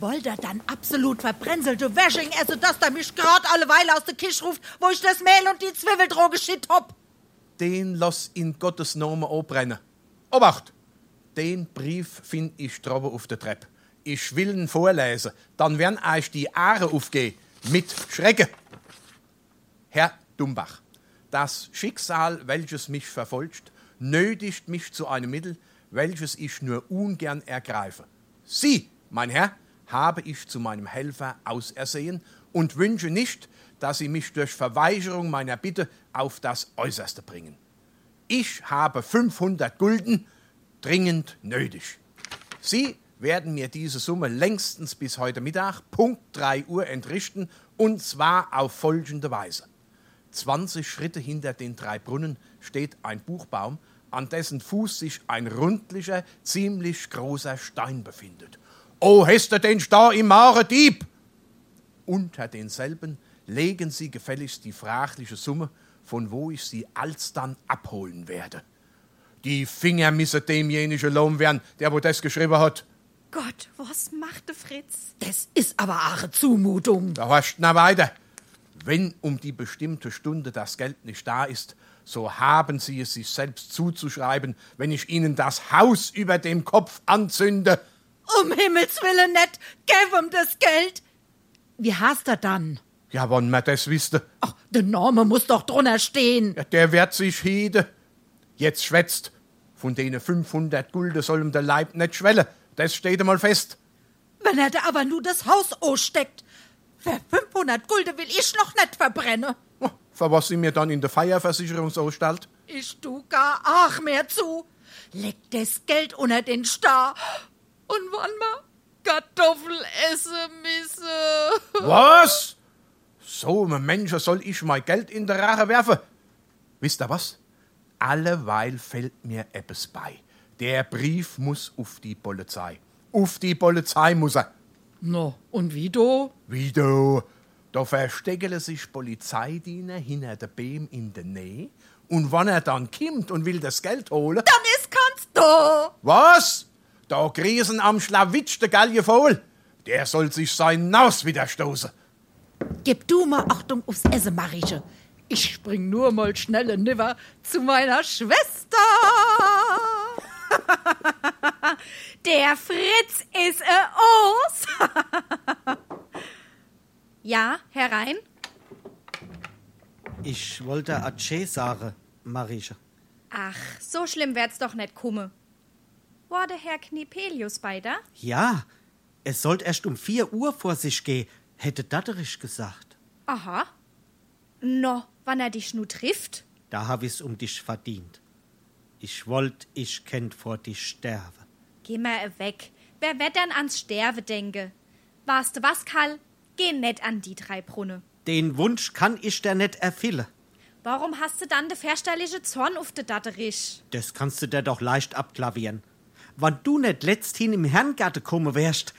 Speaker 13: Wollt ihr dann absolut verbränzelte Wäsching essen, dass der mich grad alle Weile aus der Kisch ruft, wo ich das Mehl und die Zwiebeldroge shit hab?
Speaker 9: Den lass in Gottes Namen anbrennen. Obacht! Den Brief find ich droben auf der Treppe. Ich will ihn vorlesen, dann werden euch die Aare aufgehen. Mit Schrecken. Herr Dumbach, das Schicksal, welches mich verfolgt, nötigt mich zu einem Mittel, welches ich nur ungern ergreife. Sie, mein Herr, habe ich zu meinem Helfer ausersehen und wünsche nicht, dass Sie mich durch Verweigerung meiner Bitte auf das Äußerste bringen. Ich habe 500 Gulden dringend nötig. Sie werden mir diese Summe längstens bis heute Mittag, Punkt 3 Uhr, entrichten, und zwar auf folgende Weise. 20 Schritte hinter den drei Brunnen steht ein Buchbaum, an dessen Fuß sich ein rundlicher, ziemlich großer Stein befindet. O, hast du den Star im Mare Dieb? Unter denselben legen Sie gefälligst die fragliche Summe, von wo ich sie alsdann abholen werde. Die Finger müssen demjenigen Lohn werden, der wo das geschrieben hat.
Speaker 16: Gott, was macht der Fritz?
Speaker 13: Das ist aber eine Zumutung.
Speaker 9: Da hast du na weiter. Wenn um die bestimmte Stunde das Geld nicht da ist, so haben Sie es sich selbst zuzuschreiben, wenn ich Ihnen das Haus über dem Kopf anzünde.
Speaker 13: Um Himmels Willen nicht, gib ihm das Geld. Wie hast er dann?
Speaker 9: Ja, wann man das wüsste.
Speaker 13: Ach, der Name muss doch drunter stehen.
Speaker 9: Ja, der wird sich hede. Jetzt schwätzt. Von denen 500 Gulden soll ihm der Leib nicht schwellen. Das steht einmal fest.
Speaker 13: Wenn er da aber nur das Haus aussteckt. Für 500 Gulden will ich noch nicht verbrennen.
Speaker 9: Für was sie mir dann in der Feierversicherungsanstalt?
Speaker 13: Ich tu gar ach mehr zu. Leg das Geld unter den Star. Und wann mal Kartoffel essen müsse.
Speaker 9: Was? So einem Menschen soll ich mein Geld in der Rache werfen? Wisst ihr was? Alleweil fällt mir etwas bei. Der Brief muss auf die Polizei. Auf die Polizei muss er.
Speaker 13: No, und wie do?
Speaker 9: Wie du? Da verstecken sich Polizeidiener hinter der Beam in der Nähe. Und wenn er dann kommt und will das Geld holen.
Speaker 13: Dann ist kannst du.
Speaker 9: Was? Da griesen am Schlawitsch der Galge voll. Der soll sich sein Naus wieder stoßen.
Speaker 13: Gib du mal Achtung aufs Essen, Marische. Ich spring nur mal schnell niver zu meiner Schwester.
Speaker 16: Der Fritz ist äh Os. ja, herein.
Speaker 8: Ich wollte Ache sagen, Marische.
Speaker 16: Ach, so schlimm werd's doch nicht kumme. War der Herr Knipelius bei da?
Speaker 8: Ja, Es sollte erst um vier Uhr vor sich gehen, hätte Datterich gesagt.
Speaker 16: Aha. No, wann er dich nu trifft?
Speaker 8: Da hab ich's um dich verdient. Ich wollt, ich kennt vor dich sterbe.
Speaker 16: Geh mal weg. Wer wird dann ans Sterbe denke? Warst du was, Karl? Geh net an die drei Brunne.
Speaker 8: Den Wunsch kann ich dir net erfüllen.
Speaker 16: Warum hast du dann de verstellige Zorn auf de Datterich?
Speaker 8: Das kannst du dir doch leicht abklavieren. Wann du net letzthin im Herrengarten komme wärst,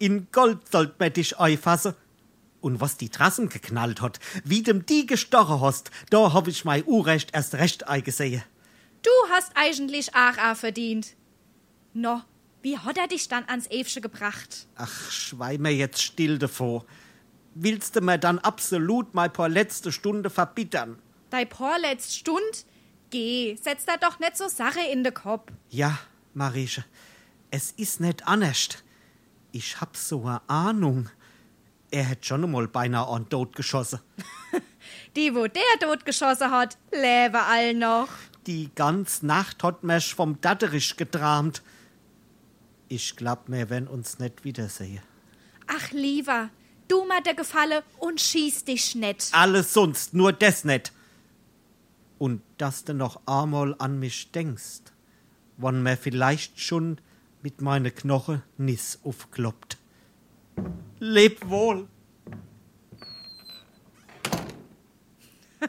Speaker 8: in Gold sollt man dich einfassen. Und was die Trassen geknallt hat, wie dem die gestochen hast, da hab ich mein Urrecht erst recht eingesehen.
Speaker 16: Du hast eigentlich auch verdient. No, wie hat er dich dann ans Evsche gebracht?
Speaker 8: Ach, schwei mir jetzt still davor. Willst du mir dann absolut mal paar letzte Stunde verbittern?
Speaker 16: Dei vorletzt Stund? Geh, setz da doch net so Sache in de Kopf.
Speaker 8: Ja, Marische, es is net anerst. Ich hab so a Ahnung. Er hätt schon einmal beinahe an Tod geschossen.
Speaker 16: Die, wo der tot geschossen hat, lebe all noch.
Speaker 8: Die ganz Nacht hat mich vom Datterich getramt. Ich glaub mir, wenn uns net wiedersehe.
Speaker 16: Ach, lieber, du mal der Gefalle und schieß dich net.
Speaker 8: Alles sonst, nur des net. Und dass du noch einmal an mich denkst, wann mir vielleicht schon mit meine Knoche nis aufkloppt. Leb wohl.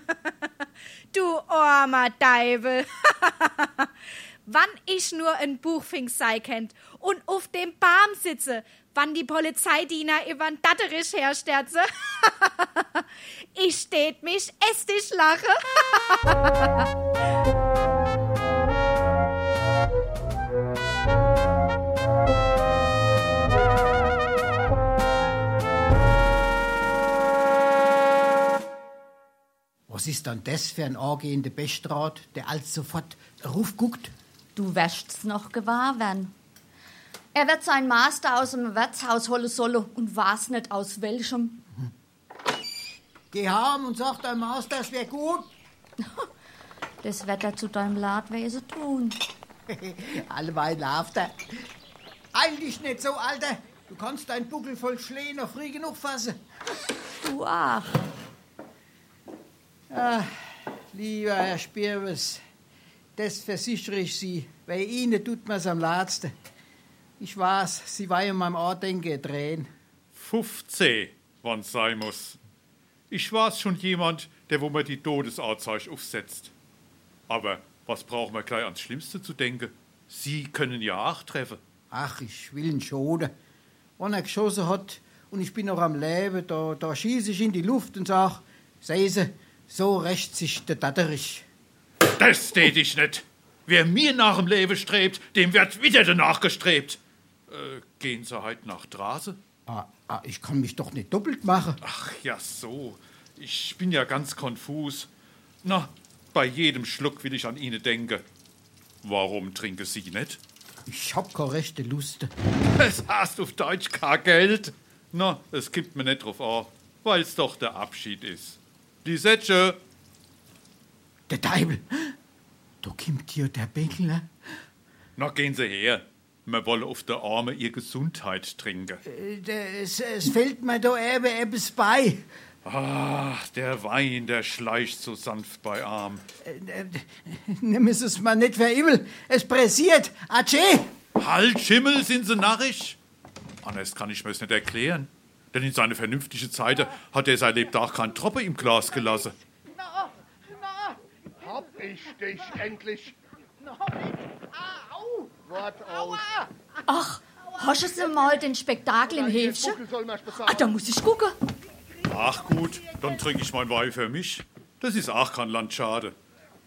Speaker 16: Du armer Deibel. wann ich nur ein Buchfink sei kennt und auf dem Baum sitze, wann die Polizeidiener übern Datterich hersterze. ich steht mich estig lache.
Speaker 3: Was ist dann das für ein angehender Bestrat, der als sofort raufguckt?
Speaker 6: Du wäscht's noch gewahr werden. Er wird sein Master aus dem Wirtshaus holen sollen und weiß nicht aus welchem.
Speaker 3: Geh heim und sag deinem Master, es wär gut.
Speaker 6: Das wird er zu deinem Ladwesen tun.
Speaker 3: Alleweil lauft er. Eil dich nicht so, Alter. Du kannst deinen Buckel voll Schlee noch früh genug fassen.
Speaker 6: Du auch.
Speaker 3: Ah, lieber Herr Spirwes, das versichere ich Sie. Bei Ihnen tut mir's am letzten. Ich weiß, Sie wollen meinem Andenken drehen.
Speaker 2: 15, wann's sein muss. Ich war's schon jemand, der wo mir die Todesanzeige aufsetzt. Aber was brauchen wir gleich ans Schlimmste zu denken? Sie können ja auch treffen.
Speaker 3: Ach, ich will ihn schonen. Wenn er geschossen hat und ich bin noch am Leben, da, da schieße ich in die Luft und sag, sehen Sie, so rächt sich der Datterich.
Speaker 2: Das tät ich nicht. Wer mir nach dem Leben strebt, dem wird wieder danach gestrebt. Äh, gehen Sie heute nach Drase?
Speaker 3: Ah, ah, ich kann mich doch nicht doppelt machen.
Speaker 2: Ach ja, so. Ich bin ja ganz konfus. Na, bei jedem Schluck will ich an Ihnen denken. Warum trinke Sie nicht?
Speaker 3: Ich hab keine rechte Lust.
Speaker 2: Es hast auf Deutsch kein Geld. Na, es gibt mir nicht drauf an, weil's doch der Abschied ist. Lisette,
Speaker 3: Der Deibel. Da kommt hier der Bänkler.
Speaker 2: na gehen Sie her. Wir wollen auf der Arme ihr Gesundheit trinken.
Speaker 3: Äh, Es, es fällt mir da eben etwas bei.
Speaker 2: Ah, der Wein, der schleicht so sanft bei Arm.
Speaker 3: Äh, Nimm es es mal nicht für übel. Es pressiert. Atsche!
Speaker 2: Halt, Schimmel, sind Sie narrisch? Anders kann ich mir's nicht erklären. Denn in seine vernünftige Zeit hat er sein Lebtag keinen Tropfen im Glas gelassen.
Speaker 15: Hab ich dich endlich. Wart aus.
Speaker 6: Ach, hast du mal den Spektakel im Häfchen? Ah, da muss ich gucken.
Speaker 2: Ach gut, dann trinke ich mein Wein für mich. Das ist auch kein Landschade.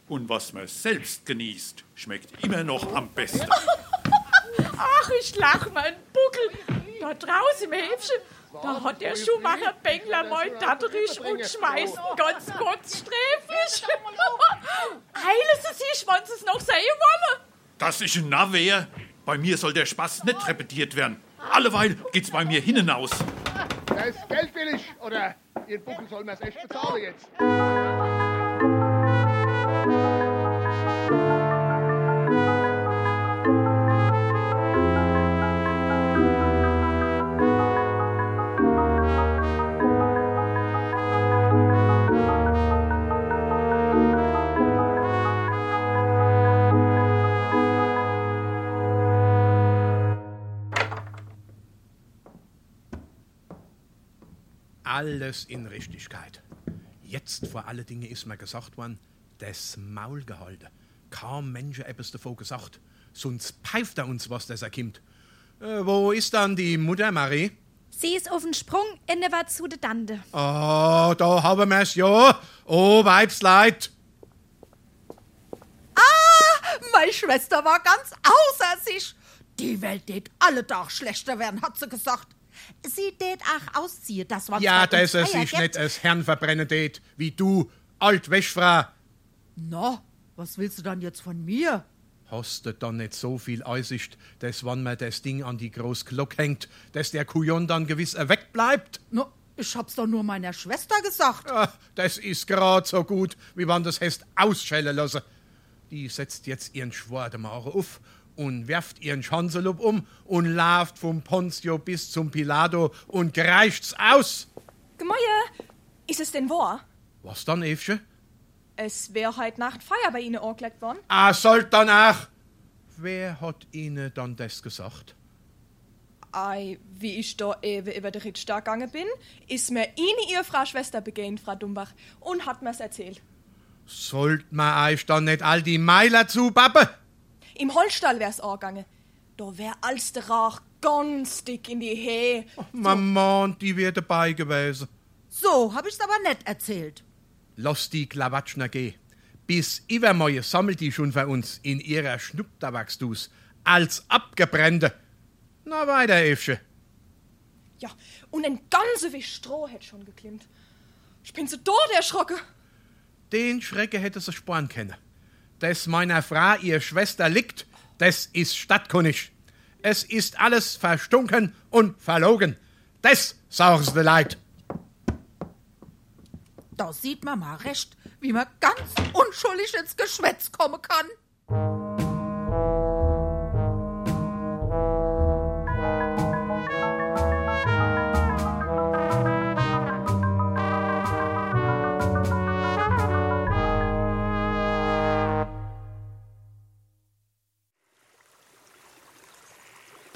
Speaker 2: Und was man selbst genießt, schmeckt immer noch am besten.
Speaker 17: Ach, ich lach meinen Buckel. Da draußen im Häfchen, da hat der Schuhmacher Bengler mein Datterich und schmeißt ganz kurz sträflich. Heile Sie sich, wenn Sie es noch sehen wollen.
Speaker 2: Dass ich ein Narr wär, bei mir soll der Spaß nicht repetiert werden. Alleweil geht's bei mir hinaus.
Speaker 15: Das Geld will ich, oder Ihren Buckel soll mir's echt bezahlen jetzt.
Speaker 9: Alles in Richtigkeit. Jetzt vor allen Dingen ist mir gesagt worden, das Maul gehalten. Kaum Mensch etwas davon gesagt. Sonst pfeift er uns, was das erkimmt. Äh, wo ist dann die Mutter Marie?
Speaker 16: Sie ist auf den Sprung in der war zu der Dande.
Speaker 9: Oh, da haben wir's ja. Oh, Weibsleid.
Speaker 13: Ah, meine Schwester war ganz außer sich. Die Welt tät alle Tag schlechter werden, hat sie gesagt. Sie tät auch ausziehen, das war
Speaker 9: Ja, er
Speaker 13: uns Eier
Speaker 9: sich
Speaker 13: gibt.
Speaker 9: nicht als Herrn verbrennen tät, wie du, Altwäschfrau.
Speaker 13: Na, was willst du dann jetzt von mir?
Speaker 9: Hast du dann nicht so viel Einsicht, dass wenn man das Ding an die groß Glocke hängt, dass der Kujon dann gewiss erweckt bleibt?
Speaker 13: Na, ich hab's doch nur meiner Schwester gesagt.
Speaker 9: Ah, das ist grad so gut, wie wenn das heißt ausschellen lassen. Die setzt jetzt ihren Schwademacher auf und werft ihren Schanzelup um und lauft vom Ponzio bis zum Pilato und greicht's aus.
Speaker 17: Gemäue, ist es denn wahr?
Speaker 9: Was dann, Evche?
Speaker 17: Es wäre heute Nacht Feier bei Ihnen angelegt worden.
Speaker 9: Ah, sollt danach. Wer hat Ihnen dann das gesagt?
Speaker 17: Ei, wie ich da eben über den Rittstag gegangen bin, ist mir Ihnen Ihre Frau Schwester begegnet, Frau Dumbach, und hat mir's erzählt.
Speaker 9: Sollt man euch dann nicht all die Meiler zubappen?
Speaker 17: Im Holzstall wär's angegangen. Da wär als der Rauch ganz dick in die Hehe.
Speaker 9: Mama, und die wär dabei gewesen.
Speaker 13: So hab ich's aber nicht erzählt.
Speaker 9: Lass die Klawatschner gehen. Bis Ivermäue sammelt die schon für uns in ihrer Schnupptabaksdus als abgebrennte. Na weiter, Evche.
Speaker 17: Ja, und ein ganze Wisch Stroh hätt schon geklimmt. Ich bin so tot erschrocken.
Speaker 9: Den Schrecke hätte sie sparen können. Dass meiner Frau ihr Schwester liegt, das ist stadtkundig. Es ist alles verstunken und verlogen. Das sag's de Leid.
Speaker 13: Da sieht man mal recht, wie man ganz unschuldig ins Geschwätz kommen kann.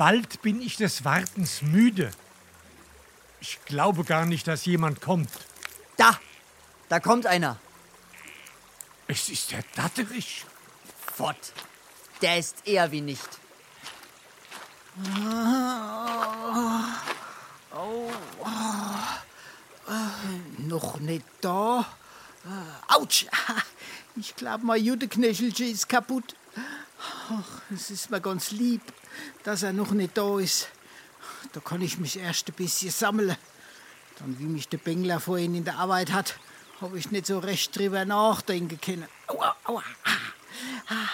Speaker 18: Bald bin ich des Wartens müde. Ich glaube gar nicht, dass jemand kommt.
Speaker 19: Da, da kommt einer.
Speaker 18: Es ist der Datterich.
Speaker 19: Fort. Der ist eher wie nicht.
Speaker 3: Oh, äh, noch nicht da. Autsch! Ich glaube, mein Judeknöchelchen ist kaputt. Ach, es ist mir ganz lieb, dass er noch nicht da ist. Da kann ich mich erst ein bisschen sammeln. Dann, wie mich der Bengler vorhin in der Arbeit hat, habe ich nicht so recht drüber nachdenken können. Aua, aua. Ah,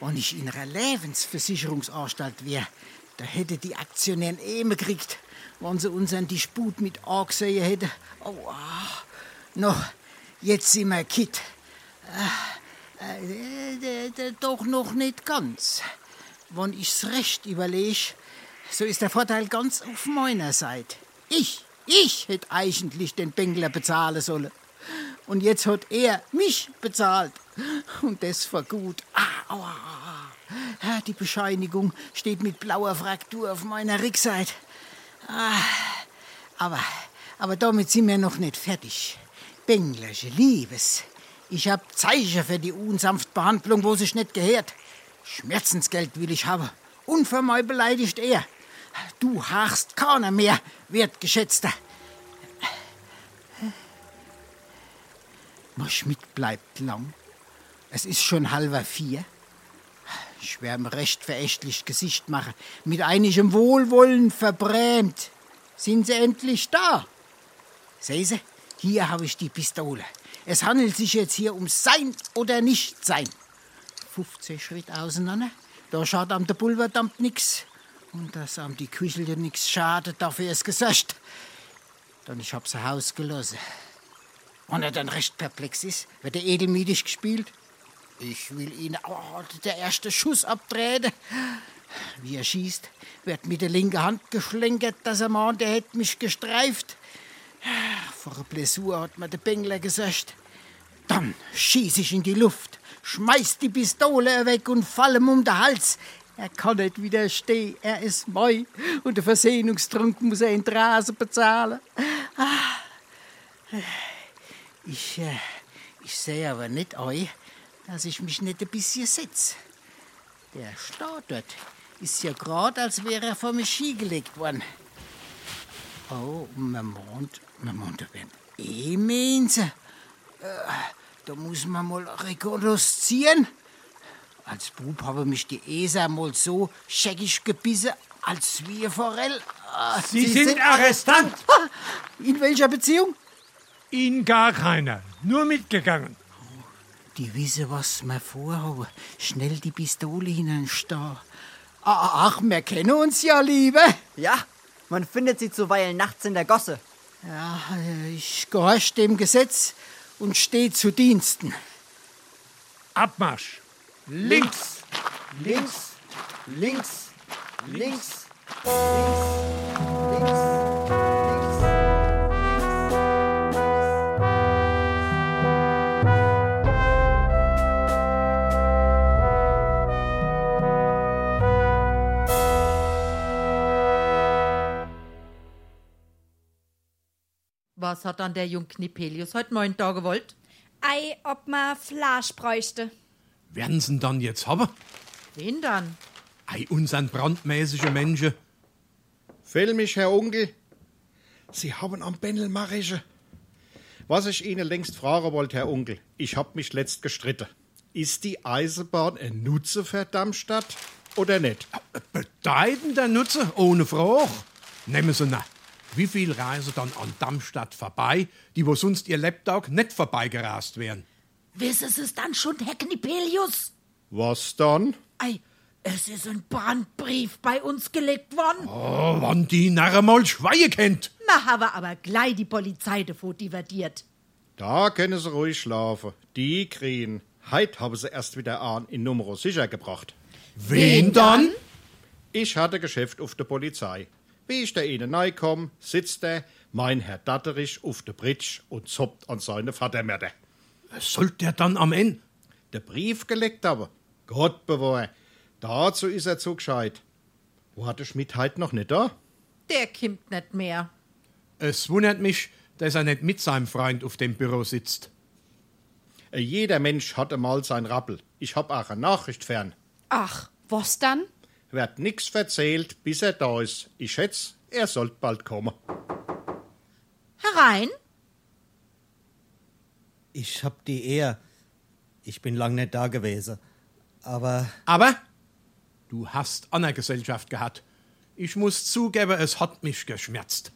Speaker 3: Wenn ich in einer Lebensversicherungsanstalt wäre, da hätte die Aktionären Ähme gekriegt, wenn sie unseren Disput mit angesehen hätten. Aua. No, jetzt sind wir kit. Äh, äh, äh, doch noch nicht ganz. Wenn ich's recht überlege, so ist der Vorteil ganz auf meiner Seite. Ich, ich hätte eigentlich den Bengler bezahlen sollen. Und jetzt hat er mich bezahlt. Und das war gut. Ah, aua. Die Bescheinigung steht mit blauer Fraktur auf meiner Rückseite. Ah, aber, aber damit sind wir noch nicht fertig. Benglersche Liebes. Ich hab Zeichen für die unsanfte Behandlung, wo sich nicht gehört. Schmerzensgeld will ich haben. Unvermeu beleidigt er. Du hachst keiner mehr, wertgeschätzter. Mein Schmidt bleibt lang. Es ist schon halber vier. Ich ihm recht verächtlich Gesicht machen, mit einigem Wohlwollen verbrämt. Sind sie endlich da? Sehen Sie, hier habe ich die Pistole. Es handelt sich jetzt hier um Sein oder Nicht-Sein. 15 Schritt auseinander. Da schaut am der Pulverdamp nix. Und dass am die Küchel nix schadet, dafür ist gesagt. Dann ich hab's Haus gelassen. Und er dann recht perplex ist, wird er edelmütig gespielt. Ich will ihn oh, der erste Schuss abtreten. Wie er schießt, wird mit der linken Hand geschlenkert, dass er meint, er hätte mich gestreift. Vor einer Blessur hat mir der Bengler gesagt. Dann schieß ich in die Luft, schmeiß die Pistole weg und fall ihm um den Hals. Er kann nicht widerstehen, er ist moi und der Versehungstrunk muss er in die Rase bezahlen. Ah, Ich, äh, ich sehe aber nicht euch, dass ich mich nicht ein bisschen setze. Der Stau dort ist ja gerade, als wäre er vor mir Ski gelegt worden. Oh, man meint, man meint, da werden eh Mensen. Äh, da muss man mal rekognoszieren. Als Bub habe mich die ESA mal so scheckig gebissen, als wie ein Forell. Ah,
Speaker 18: Sie sind Arrestant.
Speaker 3: Ah, In welcher Beziehung?
Speaker 18: In gar keiner. Nur mitgegangen.
Speaker 3: Die wissen, was wir vorhaben. Schnell die Pistole hineinstehen. Ach, wir kennen uns ja, Liebe.
Speaker 19: Ja, man findet sie zuweilen nachts in der Gosse.
Speaker 3: Ja, ich gehorch dem Gesetz und stehe zu Diensten.
Speaker 18: Abmarsch.
Speaker 19: Links, links, links, links, links,
Speaker 13: Was hat dann der Jung Knipelius heute neun Tage gewollt?
Speaker 16: Ei, ob ma Flasch bräuchte.
Speaker 9: Werden sie ihn dann jetzt haben?
Speaker 13: Wen dann?
Speaker 9: Ei, unseren brandmäßige Menschen.
Speaker 20: Fehl mich, Herr Onkel. Sie haben am Bändel Marische. Was ich Ihnen längst fragen wollte, Herr Onkel, ich hab mich letzt gestritten. Ist die Eisenbahn ein Nutze für Darmstadt oder nicht?
Speaker 9: Bedeutender Nutze, ohne Frage. Nehmen Sie nach. Wie viel reisen dann an Darmstadt vorbei, die wo sonst ihr Lebtag nicht vorbeigerast wären?
Speaker 13: Wissen Sie es dann schon, Herr Knipelius?
Speaker 20: Was dann?
Speaker 13: Ei, es ist ein Brandbrief bei uns gelegt worden.
Speaker 9: Oh, wann die Narre mal Schweie kennt.
Speaker 13: Na, haben aber gleich die Polizei davor divertiert.
Speaker 20: Da können Sie ruhig schlafen. Die kriegen. Heit haben sie erst wieder an in Numero sicher gebracht.
Speaker 9: Wen dann?
Speaker 20: Ich hatte Geschäft auf der Polizei. Wie ich da ihnen neu komm, sitzt er, mein Herr Datterich, auf der Bridge und zoppt an seine Vatermörder.
Speaker 9: Sollt der dann am Ende?
Speaker 20: Der Brief gelegt aber. Gott bewahre. Dazu ist er zu gescheit. Wo hat der Schmidt heut noch nicht da?
Speaker 13: Der kimmt nicht mehr.
Speaker 9: Es wundert mich, dass er nicht mit seinem Freund auf dem Büro sitzt.
Speaker 20: Jeder Mensch hat einmal sein Rappel. Ich hab auch eine Nachricht fern.
Speaker 16: Ach, was dann?
Speaker 20: Wird nix verzählt, bis er da ist. Ich schätz, er sollt bald kommen.
Speaker 13: Herein?
Speaker 8: Ich hab die Ehr. Ich bin lang nicht da gewesen. Aber
Speaker 9: Aber du hast Anna Gesellschaft gehabt. Ich muss zugeben, es hat mich geschmerzt.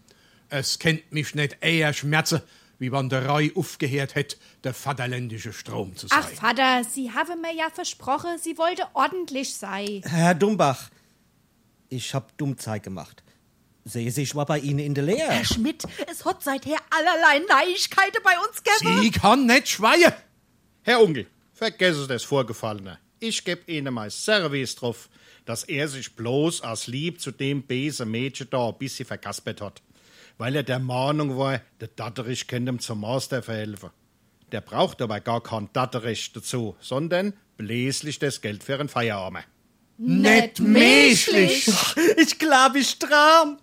Speaker 9: Es kennt mich nicht eher schmerzen, wie wann der Rei aufgehört hätt, der vaterländische Strom zu sein.
Speaker 16: Ach, Vater, Sie haben mir ja versprochen, Sie wollte ordentlich sein.
Speaker 8: Herr Dumbach, ich hab Dummzeit gemacht. Sehe Sie, ich war bei Ihnen in der Lehre.
Speaker 13: Herr Schmidt, es hat seither allerlei Neuigkeiten bei uns gegeben.
Speaker 9: Sie kann nicht schweien.
Speaker 20: Herr Onkel, vergessen Sie das Vorgefallene. Ich geb Ihnen mal Service drauf, dass er sich bloß als lieb zu dem besen Mädchen da ein bisschen verkaspert hat. Weil er der Mahnung war, der Datterich könnte ihm zum Master verhelfen. Der braucht aber gar kein Datterich dazu, sondern bläslich das Geld für einen Feierabend.
Speaker 8: Nicht menschlich. Ich glaub, ich traum.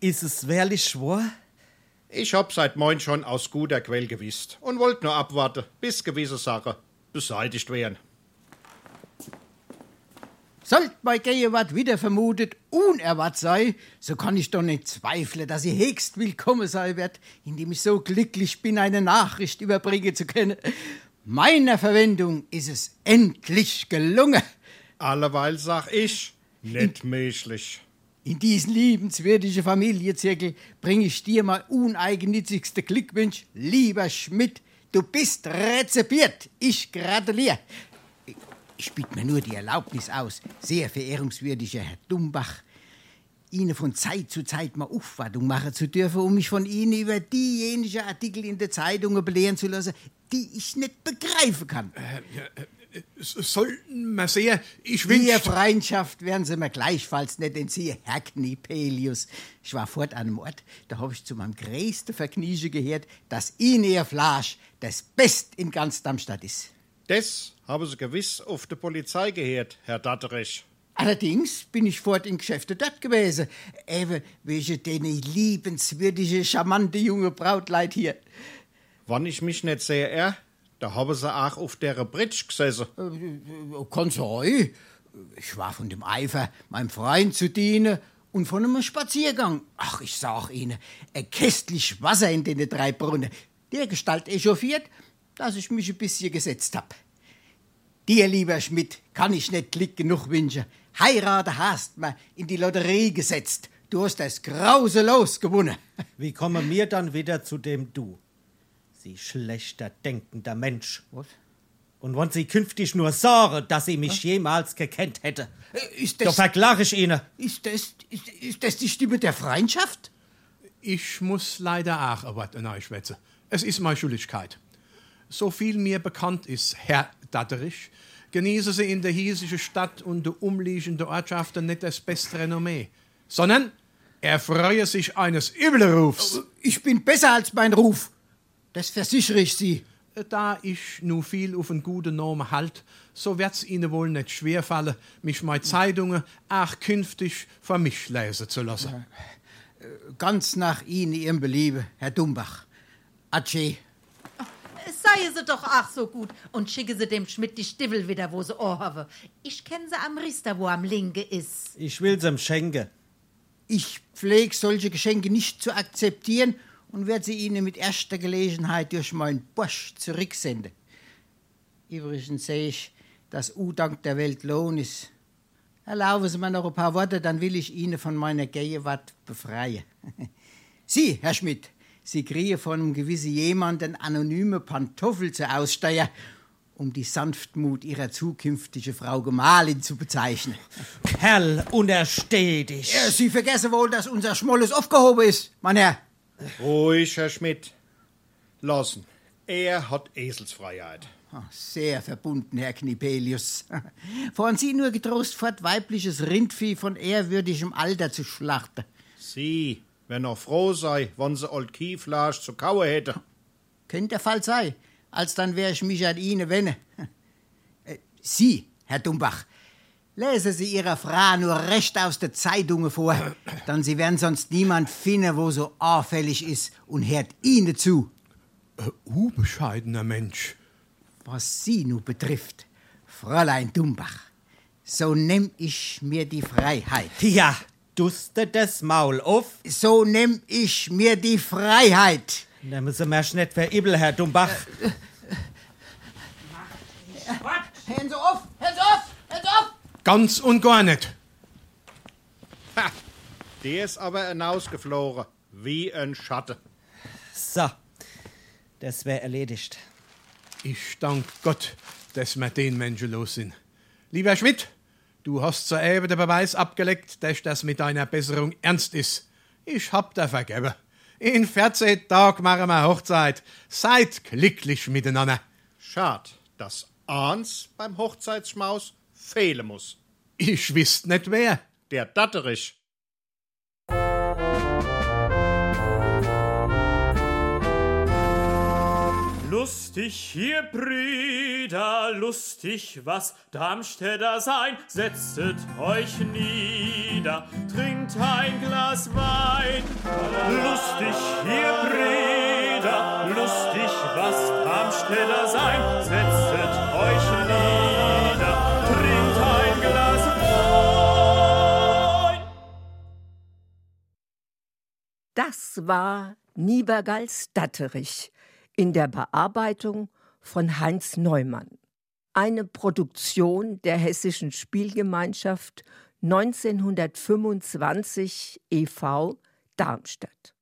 Speaker 8: Ist es wirklich schwor?
Speaker 20: Ich hab seit moin schon aus guter Quell gewisst und wollt nur abwarten, bis gewisse Sachen beseitigt werden.
Speaker 3: Sollt bei Gegenwart wieder vermutet unerwartet sei, so kann ich doch nicht zweifeln, dass sie höchst willkommen sein wird, indem ich so glücklich bin, eine Nachricht überbringen zu können. Meiner Verwendung ist es endlich gelungen.
Speaker 20: Alleweil sag ich, nicht menschlich.
Speaker 3: In diesen liebenswürdigen Familienzirkel bringe ich dir mal uneigennützigste Glückwunsch, lieber Schmidt. Du bist rezipiert. Ich gratuliere. Ich biete mir nur die Erlaubnis aus, sehr verehrungswürdiger Herr Dumbach, Ihnen von Zeit zu Zeit mal Aufwartung machen zu dürfen, um mich von Ihnen über diejenigen Artikel in der Zeitung belehren zu lassen, die ich nicht begreifen kann.
Speaker 9: Äh, Sollten wir sehr, ich wünsch...
Speaker 3: Ihr Freundschaft werden Sie mir gleichfalls nicht entziehen, Herr Knipelius. Ich war fort an einem Ort, da habe ich zu meinem größten Vergnügen gehört, dass Ihnen Ihr Fleisch das Best in ganz Darmstadt ist.
Speaker 20: Das haben Sie gewiss auf der Polizei gehört, Herr Datterich.
Speaker 3: Allerdings bin ich fort in Geschäfte dort gewesen. Eben wegen den liebenswürdige, charmante junge Brautleid hier.
Speaker 20: Wann ich mich nicht sehe, er, da haben sie auch auf der Bridge gesessen.
Speaker 3: Äh, Kann sein. Ich war von dem Eifer, meinem Freund zu dienen und von einem Spaziergang. Ach, ich sag Ihnen, ein kästlich Wasser in den drei Brunnen. Der Gestalt echauffiert, dass ich mich ein bisschen gesetzt hab. Dir, lieber Schmidt, kann ich nicht Glück genug wünschen. Heirate hast mir in die Lotterie gesetzt. Du hast das grauselos gewonnen.
Speaker 8: Wie kommen wir dann wieder zu dem Du? Sie schlechter denkender Mensch.
Speaker 3: Was?
Speaker 8: Und wenn Sie künftig nur sorgen, dass Sie mich jemals gekannt hätte,
Speaker 3: Ist
Speaker 8: da verklage ich Ihnen.
Speaker 3: Ist das, ist, ist das die Stimme der Freundschaft?
Speaker 9: Ich muss leider auch ein Wort schwätzen. Es ist meine Schuldigkeit. So viel mir bekannt ist, Herr Datterich, genießen Sie in der hiesischen Stadt und der umliegenden Ortschaften nicht das beste Renommee, sondern erfreue sich eines Übelrufs.
Speaker 3: Ich bin besser als mein Ruf. Das versichere ich Sie.
Speaker 9: Da ich nu viel auf einen guten Namen halt, so wird's Ihnen wohl nicht schwerfallen, mich meine Zeitungen auch künftig für mich lesen zu lassen.
Speaker 3: Ganz nach Ihnen, Ihrem Beliebe, Herr Dumbach. Adieu.
Speaker 13: Sei sie doch ach so gut und schicke sie dem Schmidt die Stiefel wieder, wo sie anhabe. Ich kenne sie am Riester, wo am Linke ist.
Speaker 8: Ich will's ihm schenken.
Speaker 3: Ich pflege solche Geschenke nicht zu akzeptieren und werde sie Ihnen mit erster Gelegenheit durch meinen Bosch zurücksenden. Übrigens sehe ich, dass U-Dank der Welt Lohn ist. Erlauben Sie mir noch ein paar Worte, dann will ich Ihnen von meiner Gegenwart befreien. Sie, Herr Schmidt, Sie kriegen von einem gewissen jemanden anonyme Pantoffel zur Aussteuer, um die Sanftmut Ihrer zukünftigen Frau Gemahlin zu bezeichnen.
Speaker 8: Kerl, untersteh dich.
Speaker 3: Ja, Sie vergessen wohl, dass unser Schmolles aufgehoben ist, mein Herr.
Speaker 20: Ruhig, Herr Schmidt. Lassen. Er hat Eselsfreiheit.
Speaker 3: Ah, Sehr verbunden, Herr Knipelius. Fahren Sie nur getrost fort, weibliches Rindvieh von ehrwürdigem Alter zu schlachten.
Speaker 20: Sie, wenn er froh sei, wann sie old Kieflasch zu kauen hätte.
Speaker 3: Könnte der Fall sein. Alsdann wär ich mich an Ihnen wenne. Äh, Sie, Herr Dumbach, lesen Sie Ihrer Frau nur recht aus der Zeitungen vor, dann Sie werden sonst niemand finden, wo so auffällig ist und hört Ihnen zu.
Speaker 9: Ein unbescheidener Mensch.
Speaker 3: Was Sie nun betrifft, Fräulein Dumbach, so nehm ich mir die Freiheit.
Speaker 8: Ja, duste das Maul auf.
Speaker 3: So nehm ich mir die Freiheit.
Speaker 8: Nehmen Sie mir nicht verübel, Herr Dumbach.
Speaker 3: Sie auf! Hören Sie auf! Hören Sie auf!
Speaker 9: Ganz und gar nicht.
Speaker 20: Ha, der ist aber hinausgeflogen, wie ein Schatten.
Speaker 8: So, das wär erledigt.
Speaker 9: Ich dank Gott, dass wir den Menschen los sind. Lieber Schmidt, du hast soeben den Beweis abgelegt, dass das mit deiner Besserung ernst ist. Ich hab dir vergeben. In 14 Tagen machen wir Hochzeit. Seid glücklich miteinander.
Speaker 20: Schad, dass eins beim Hochzeitsschmaus fehlen muss.
Speaker 9: Ich wisst nicht wer.
Speaker 20: Der Datterich.
Speaker 11: Lustig hier, Brüder, lustig, was Darmstädter sein. Setzet euch nieder, trinkt ein Glas Wein. Lustig hier, Brüder, lustig, was Darmstädter sein. Setzet euch nieder, trinkt ein Glas Wein.
Speaker 1: Das war Niebergals Datterich in der Bearbeitung von Heinz Neumann. Eine Produktion der Hessischen Spielgemeinschaft 1925 e.V. Darmstadt.